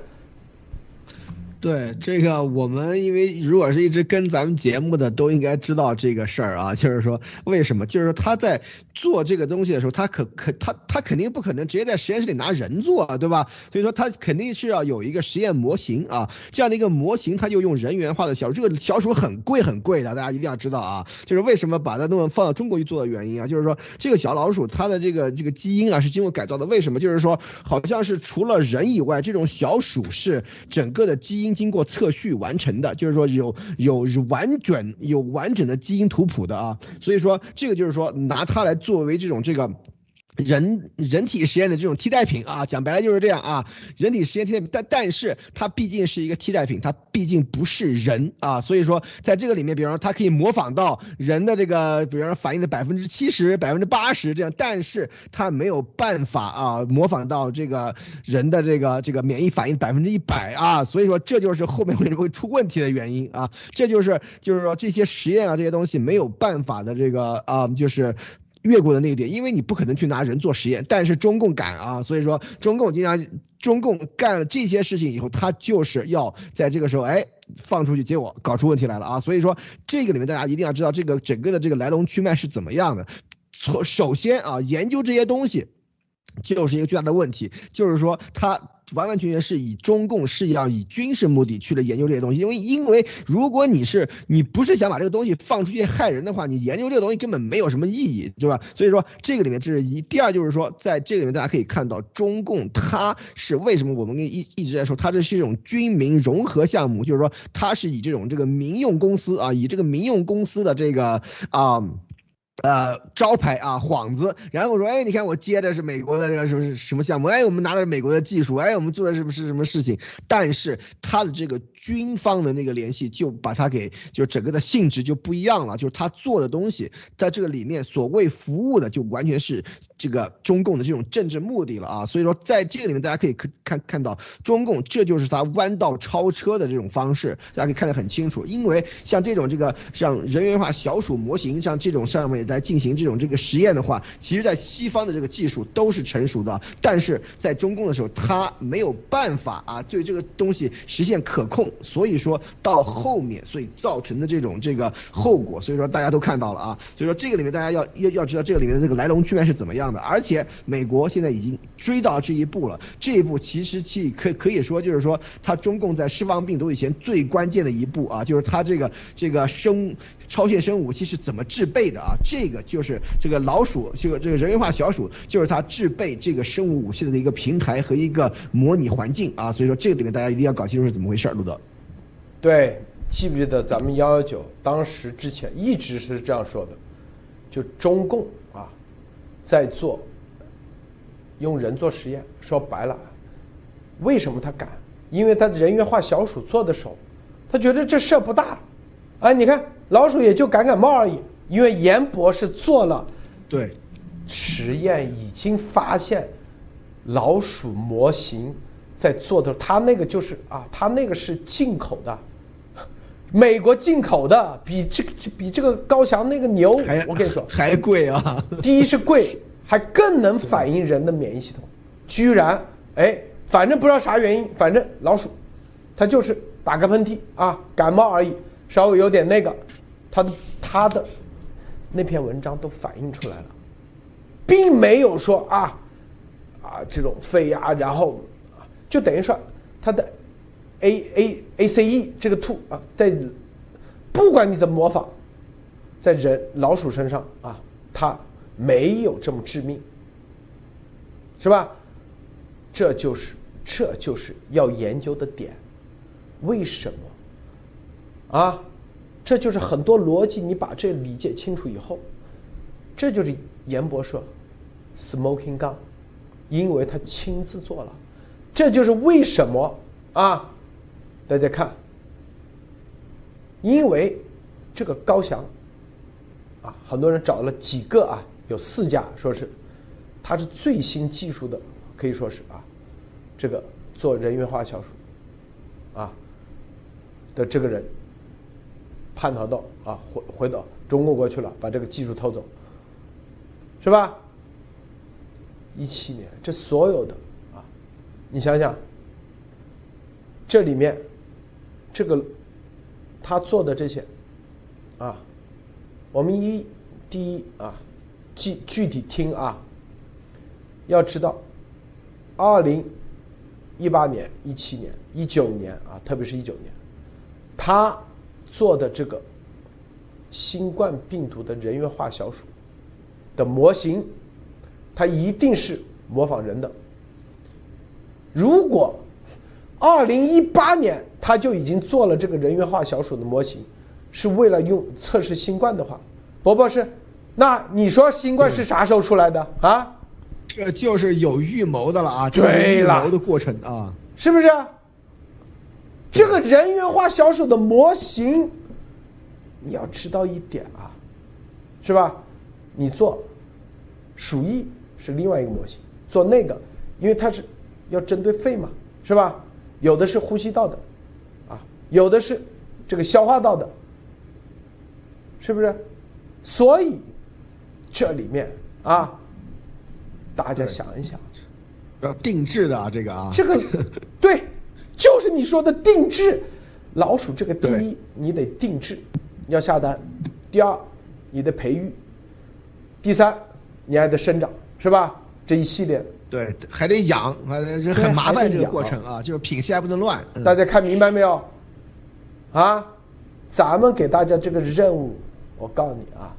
对这个，我们因为如果是一直跟咱们节目的，都应该知道这个事儿啊。就是说，为什么？就是说他在做这个东西的时候，他可可他他肯定不可能直接在实验室里拿人做，对吧？所以说他肯定是要有一个实验模型啊，这样的一个模型，他就用人猿化的小这个小鼠很贵很贵的，大家一定要知道啊。就是为什么把它弄放到中国去做的原因啊，就是说这个小老鼠它的这个这个基因啊是经过改造的，为什么？就是说好像是除了人以外，这种小鼠是整个的基因。经过测序完成的，就是说有有完整有完整的基因图谱的啊，所以说这个就是说拿它来作为这种这个。人人体实验的这种替代品啊，讲白了就是这样啊。人体实验替代品，但但是它毕竟是一个替代品，它毕竟不是人啊。所以说，在这个里面，比方说它可以模仿到人的这个，比方说反应的百分之七十、百分之八十这样，但是它没有办法啊模仿到这个人的这个这个免疫反应百分之一百啊。所以说，这就是后面为什么会出问题的原因啊。这就是就是说这些实验啊这些东西没有办法的这个啊就是。越过的那个点，因为你不可能去拿人做实验，但是中共敢啊，所以说中共经常，中共干了这些事情以后，他就是要在这个时候，哎，放出去，结果搞出问题来了啊，所以说这个里面大家一定要知道这个整个的这个来龙去脉是怎么样的。从首先啊，研究这些东西。就是一个巨大的问题，就是说他完完全全是以中共是要以军事目的去了研究这些东西，因为因为如果你是你不是想把这个东西放出去害人的话，你研究这个东西根本没有什么意义，对吧？所以说这个里面这是一，第二就是说在这个里面大家可以看到中共它是为什么我们跟一一直在说它这是一种军民融合项目，就是说它是以这种这个民用公司啊，以这个民用公司的这个啊。呃，招牌啊，幌子，然后说，哎，你看我接的是美国的这个什么什么项目，哎，我们拿的是美国的技术，哎，我们做的是不是什么事情？但是他的这个军方的那个联系，就把他给，就整个的性质就不一样了，就是他做的东西，在这个里面所谓服务的，就完全是这个中共的这种政治目的了啊。所以说，在这个里面，大家可以看看看到中共，这就是他弯道超车的这种方式，大家可以看得很清楚。因为像这种这个像人员化小鼠模型，像这种上面。来进行这种这个实验的话，其实，在西方的这个技术都是成熟的，但是在中共的时候，他没有办法啊，对这个东西实现可控，所以说到后面，所以造成的这种这个后果，所以说大家都看到了啊，所以说这个里面大家要要要知道这个里面的这个来龙去脉是怎么样的，而且美国现在已经追到这一步了，这一步其实其可可以说就是说，他中共在释放病毒以前最关键的一步啊，就是他这个这个生超限生武器是怎么制备的啊。这个就是这个老鼠，这个这个人员化小鼠，就是它制备这个生物武器的一个平台和一个模拟环境啊。所以说这个里面大家一定要搞清楚是怎么回事，路德。对，记不记得咱们幺幺九当时之前一直是这样说的，就中共啊，在做用人做实验。说白了，为什么他敢？因为他人员化小鼠做的时候，他觉得这事儿不大。哎，你看老鼠也就感感冒而已。因为严博士做了，对，实验已经发现，老鼠模型在做的，他那个就是啊，他那个是进口的，美国进口的，比这个比这个高翔那个牛，我跟你说 (laughs) 还贵啊。第一是贵，还更能反映人的免疫系统。居然，哎，反正不知道啥原因，反正老鼠，它就是打个喷嚏啊，感冒而已，稍微有点那个，它的它的那篇文章都反映出来了，并没有说啊啊这种肺呀，然后就等于说它的 A A A C E 这个兔啊，在不管你怎么模仿，在人老鼠身上啊，它没有这么致命，是吧？这就是这就是要研究的点，为什么？啊，这就是很多逻辑，你把这理解清楚以后，这就是严博说，smoking gun，因为他亲自做了，这就是为什么啊？大家看，因为这个高翔啊，很多人找了几个啊，有四家说是他是最新技术的。可以说是啊，这个做人员化小鼠，啊的这个人叛逃到啊回回到中国国去了，把这个技术偷走，是吧？一七年，这所有的啊，你想想，这里面这个他做的这些啊，我们一第一啊，具具体听啊，要知道。二零一八年、一七年、一九年啊，特别是一九年，他做的这个新冠病毒的人源化小鼠的模型，它一定是模仿人的。如果二零一八年他就已经做了这个人源化小鼠的模型，是为了用测试新冠的话，博博士，那你说新冠是啥时候出来的啊？这就是有预谋的了啊！就是预谋的过程啊，是不是？这个人员化小鼠的模型，你要知道一点啊，是吧？你做鼠疫是另外一个模型，做那个，因为它是要针对肺嘛，是吧？有的是呼吸道的，啊，有的是这个消化道的，是不是？所以这里面啊。大家想一想，要定制的啊，这个啊，这个对，就是你说的定制。老鼠这个第一，你得定制，要下单；第二，你得培育；第三，你还得生长，是吧？这一系列，对，还得养，这很麻烦这个过程啊，就是品系还不能乱。大家看明白没有？啊，咱们给大家这个任务，我告诉你啊，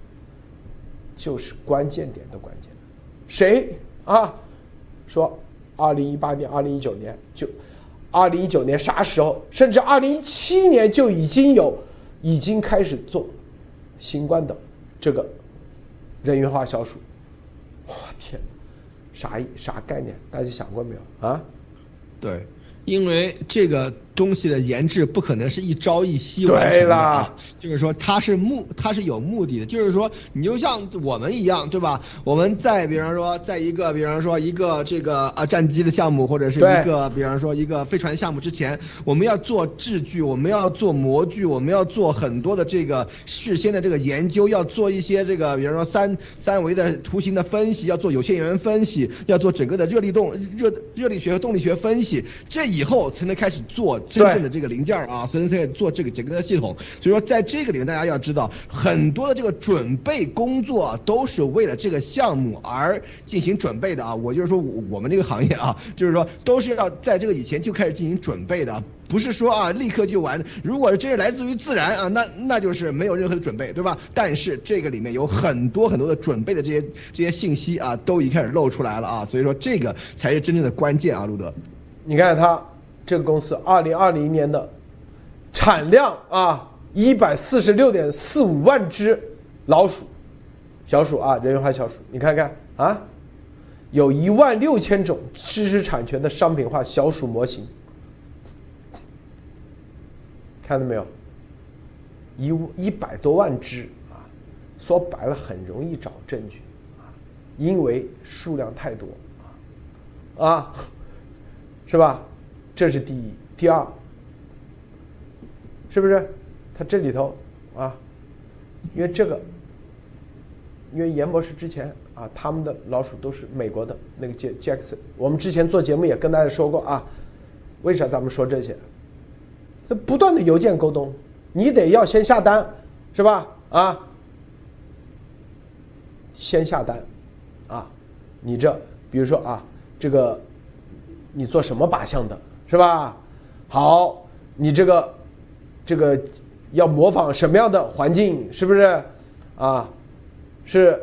就是关键点的关键。谁啊？说，二零一八年、二零一九年就，二零一九年啥时候？甚至二零一七年就已经有，已经开始做新冠的这个人员化小鼠。我天，啥啥概念？大家想过没有啊？对，因为这个。东西的研制不可能是一朝一夕完成的，就是说它是目它是有目的的，就是说你就像我们一样，对吧？我们在比方说在一个比方说一个这个啊战机的项目，或者是一个比方说一个飞船项目之前，我们要做制具，我们要做模具，我们要做很多的这个事先的这个研究，要做一些这个比方说三三维的图形的分析，要做有限元分析，要做整个的热力动热热力学和动力学分析，这以后才能开始做。真正的这个零件啊，所以才做这个整个的系统。所以说，在这个里面，大家要知道，很多的这个准备工作都是为了这个项目而进行准备的啊。我就是说，我我们这个行业啊，(laughs) 就是说，都是要在这个以前就开始进行准备的，不是说啊立刻就完。如果这是来自于自然啊，那那就是没有任何的准备，对吧？但是这个里面有很多很多的准备的这些这些信息啊，都已经开始露出来了啊。所以说，这个才是真正的关键啊，路德。你看他。这个公司二零二零年的产量啊，一百四十六点四五万只老鼠、小鼠啊，人源化小鼠，你看看啊，有一万六千种知识产权的商品化小鼠模型，看到没有？一一百多万只啊，说白了很容易找证据啊，因为数量太多啊，啊，是吧？这是第一，第二，是不是？它这里头啊，因为这个因为严博士之前啊，他们的老鼠都是美国的那个杰杰克森。我们之前做节目也跟大家说过啊，为啥咱们说这些？这不断的邮件沟通，你得要先下单，是吧？啊，先下单，啊，你这比如说啊，这个你做什么靶向的，是吧？好，你这个这个要模仿什么样的环境，是不是？啊，是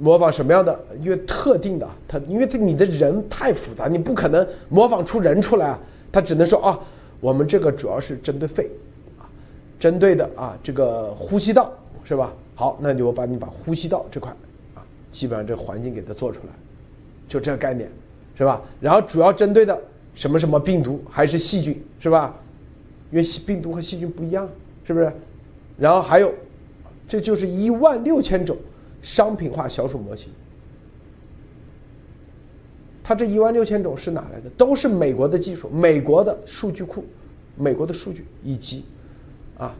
模仿什么样的？因为特定的，它因为你的人太复杂，你不可能模仿出人出来啊。他只能说啊，我们这个主要是针对肺，啊，针对的啊这个呼吸道是吧？好，那就我把你把呼吸道这块啊，基本上这环境给它做出来，就这个概念，是吧？然后主要针对的什么什么病毒还是细菌是吧？因为病毒和细菌不一样，是不是？然后还有。这就是一万六千种商品化小鼠模型，它这一万六千种是哪来的？都是美国的技术，美国的数据库，美国的数据以及，啊，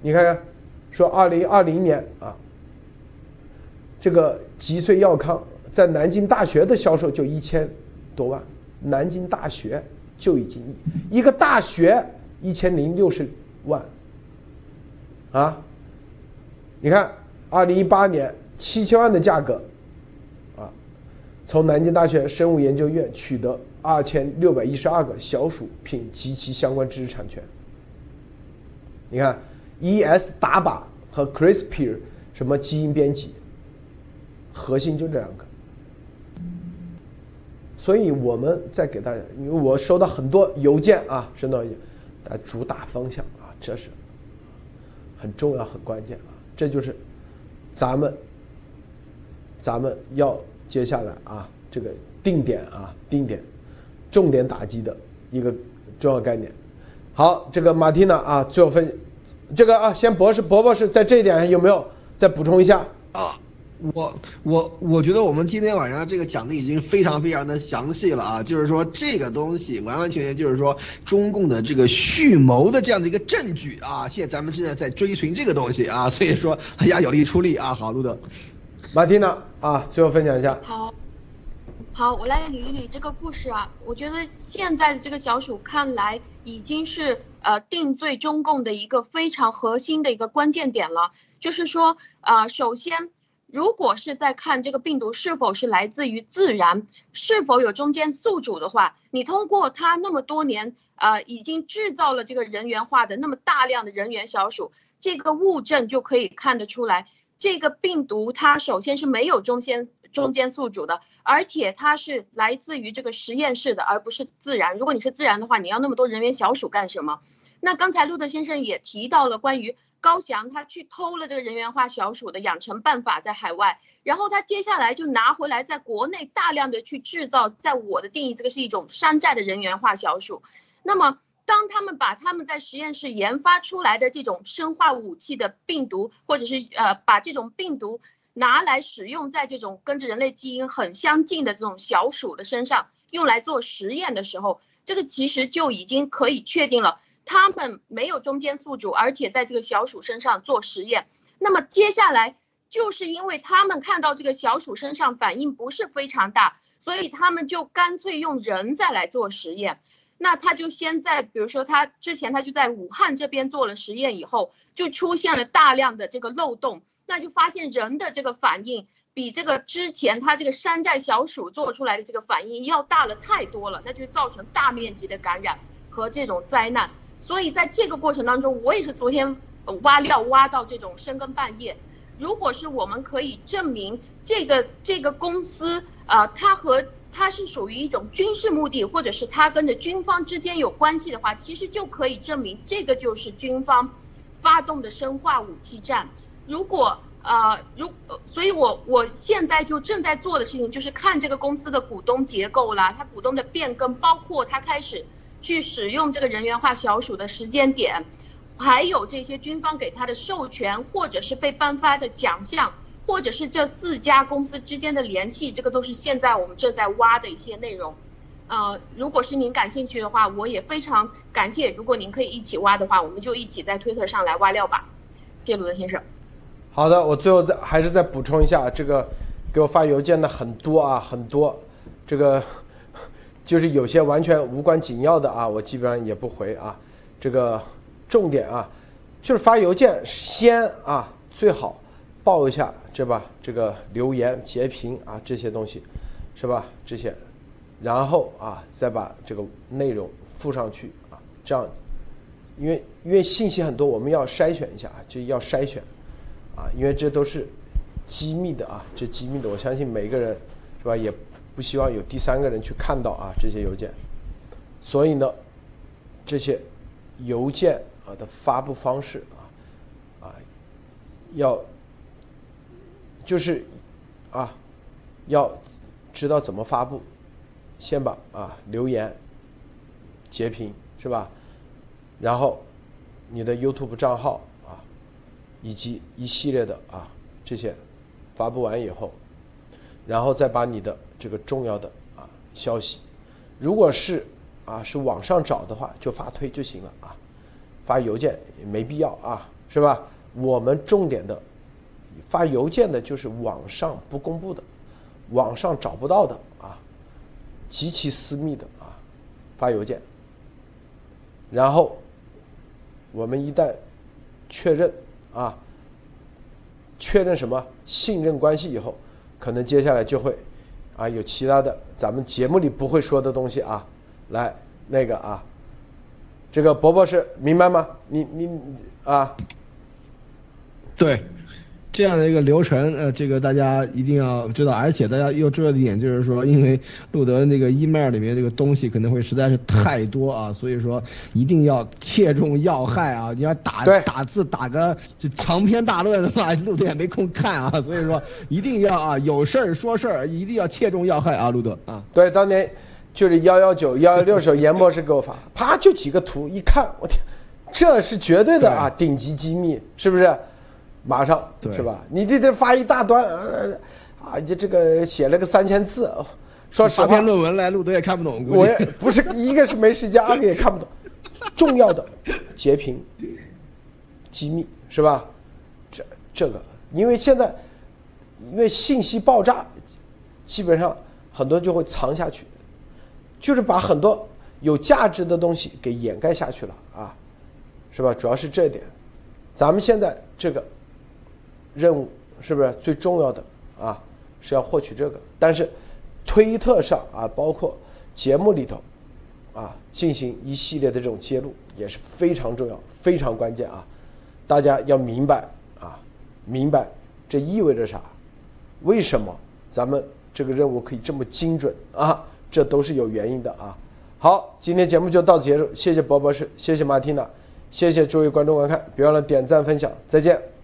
你看看，说二零二零年啊，这个吉穗药康在南京大学的销售就一千多万，南京大学就已经一个大学一千零六十万。啊，你看，二零一八年七千万的价格，啊，从南京大学生物研究院取得二千六百一十二个小鼠品及其相关知识产权。你看，ES 打靶和 CRISPR 什么基因编辑，核心就这两个。所以我们再给大家，因为我收到很多邮件啊，收到大主打方向啊，这是。很重要，很关键啊！这就是咱们咱们要接下来啊，这个定点啊，定点重点打击的一个重要概念。好，这个马蒂娜啊，最后分这个啊，先博士伯博士在这一点上有没有再补充一下啊？我我我觉得我们今天晚上这个讲的已经非常非常的详细了啊，就是说这个东西完完全全就是说中共的这个蓄谋的这样的一个证据啊，现在咱们正在在追寻这个东西啊，所以说大家有力出力啊，好，路德，马蒂娜啊，最后分享一下。好，好，我来捋一捋这个故事啊，我觉得现在的这个小鼠看来已经是呃定罪中共的一个非常核心的一个关键点了，就是说啊，首先。如果是在看这个病毒是否是来自于自然，是否有中间宿主的话，你通过它那么多年，呃，已经制造了这个人源化的那么大量的人源小鼠，这个物证就可以看得出来，这个病毒它首先是没有中间中间宿主的，而且它是来自于这个实验室的，而不是自然。如果你是自然的话，你要那么多人源小鼠干什么？那刚才路德先生也提到了关于。高翔他去偷了这个人源化小鼠的养成办法在海外，然后他接下来就拿回来在国内大量的去制造，在我的定义，这个是一种山寨的人源化小鼠。那么当他们把他们在实验室研发出来的这种生化武器的病毒，或者是呃把这种病毒拿来使用在这种跟着人类基因很相近的这种小鼠的身上，用来做实验的时候，这个其实就已经可以确定了。他们没有中间宿主，而且在这个小鼠身上做实验。那么接下来就是因为他们看到这个小鼠身上反应不是非常大，所以他们就干脆用人再来做实验。那他就先在，比如说他之前他就在武汉这边做了实验，以后就出现了大量的这个漏洞，那就发现人的这个反应比这个之前他这个山寨小鼠做出来的这个反应要大了太多了，那就造成大面积的感染和这种灾难。所以在这个过程当中，我也是昨天挖料挖到这种深更半夜。如果是我们可以证明这个这个公司啊，它和它是属于一种军事目的，或者是它跟着军方之间有关系的话，其实就可以证明这个就是军方发动的生化武器战。如果呃如，所以我我现在就正在做的事情就是看这个公司的股东结构啦，它股东的变更，包括它开始。去使用这个人员化小鼠的时间点，还有这些军方给他的授权，或者是被颁发的奖项，或者是这四家公司之间的联系，这个都是现在我们正在挖的一些内容。呃，如果是您感兴趣的话，我也非常感谢。如果您可以一起挖的话，我们就一起在推特上来挖料吧。谢鲁德先生。好的，我最后再还是再补充一下，这个给我发邮件的很多啊，很多，这个就是有些完全无关紧要的啊，我基本上也不回啊。这个重点啊，就是发邮件先啊，最好报一下，对吧？这个留言截屏啊，这些东西，是吧？这些，然后啊，再把这个内容附上去啊，这样，因为因为信息很多，我们要筛选一下啊，就要筛选。啊，因为这都是机密的啊，这机密的，我相信每个人是吧，也不希望有第三个人去看到啊这些邮件，所以呢，这些邮件啊的发布方式啊啊，要就是啊要知道怎么发布，先把啊留言截屏是吧，然后你的 YouTube 账号啊。以及一系列的啊这些发布完以后，然后再把你的这个重要的啊消息，如果是啊是网上找的话，就发推就行了啊，发邮件也没必要啊，是吧？我们重点的发邮件的就是网上不公布的，网上找不到的啊，极其私密的啊发邮件，然后我们一旦确认。啊，确认什么信任关系以后，可能接下来就会啊有其他的咱们节目里不会说的东西啊，来那个啊，这个伯伯是明白吗？你你啊，对。这样的一个流程，呃，这个大家一定要知道，而且大家又知道一点，就是说，因为路德那个 email 里面这个东西可能会实在是太多啊，所以说一定要切中要害啊！你要打打字打个长篇大论的话，(laughs) 路德也没空看啊，所以说一定要啊，有事儿说事儿，一定要切中要害啊，路德啊。对，当年就是幺幺九幺幺六时候，严博士给我发，啪就几个图，一看，我天，这是绝对的啊，顶级机密，是不是？马上是吧？你这这发一大段，啊，你这个写了个三千字，说实话，篇论文来，路德也看不懂。我也不是一个是没时间，二个也看不懂。重要的截屏，机密是吧？这这个，因为现在因为信息爆炸，基本上很多就会藏下去，就是把很多有价值的东西给掩盖下去了啊，是吧？主要是这一点，咱们现在这个。任务是不是最重要的啊？是要获取这个，但是推特上啊，包括节目里头啊，进行一系列的这种揭露也是非常重要、非常关键啊！大家要明白啊，明白这意味着啥？为什么咱们这个任务可以这么精准啊？这都是有原因的啊！好，今天节目就到此结束，谢谢博博士，谢谢马蒂娜，谢谢诸位观众观看，别忘了点赞分享，再见。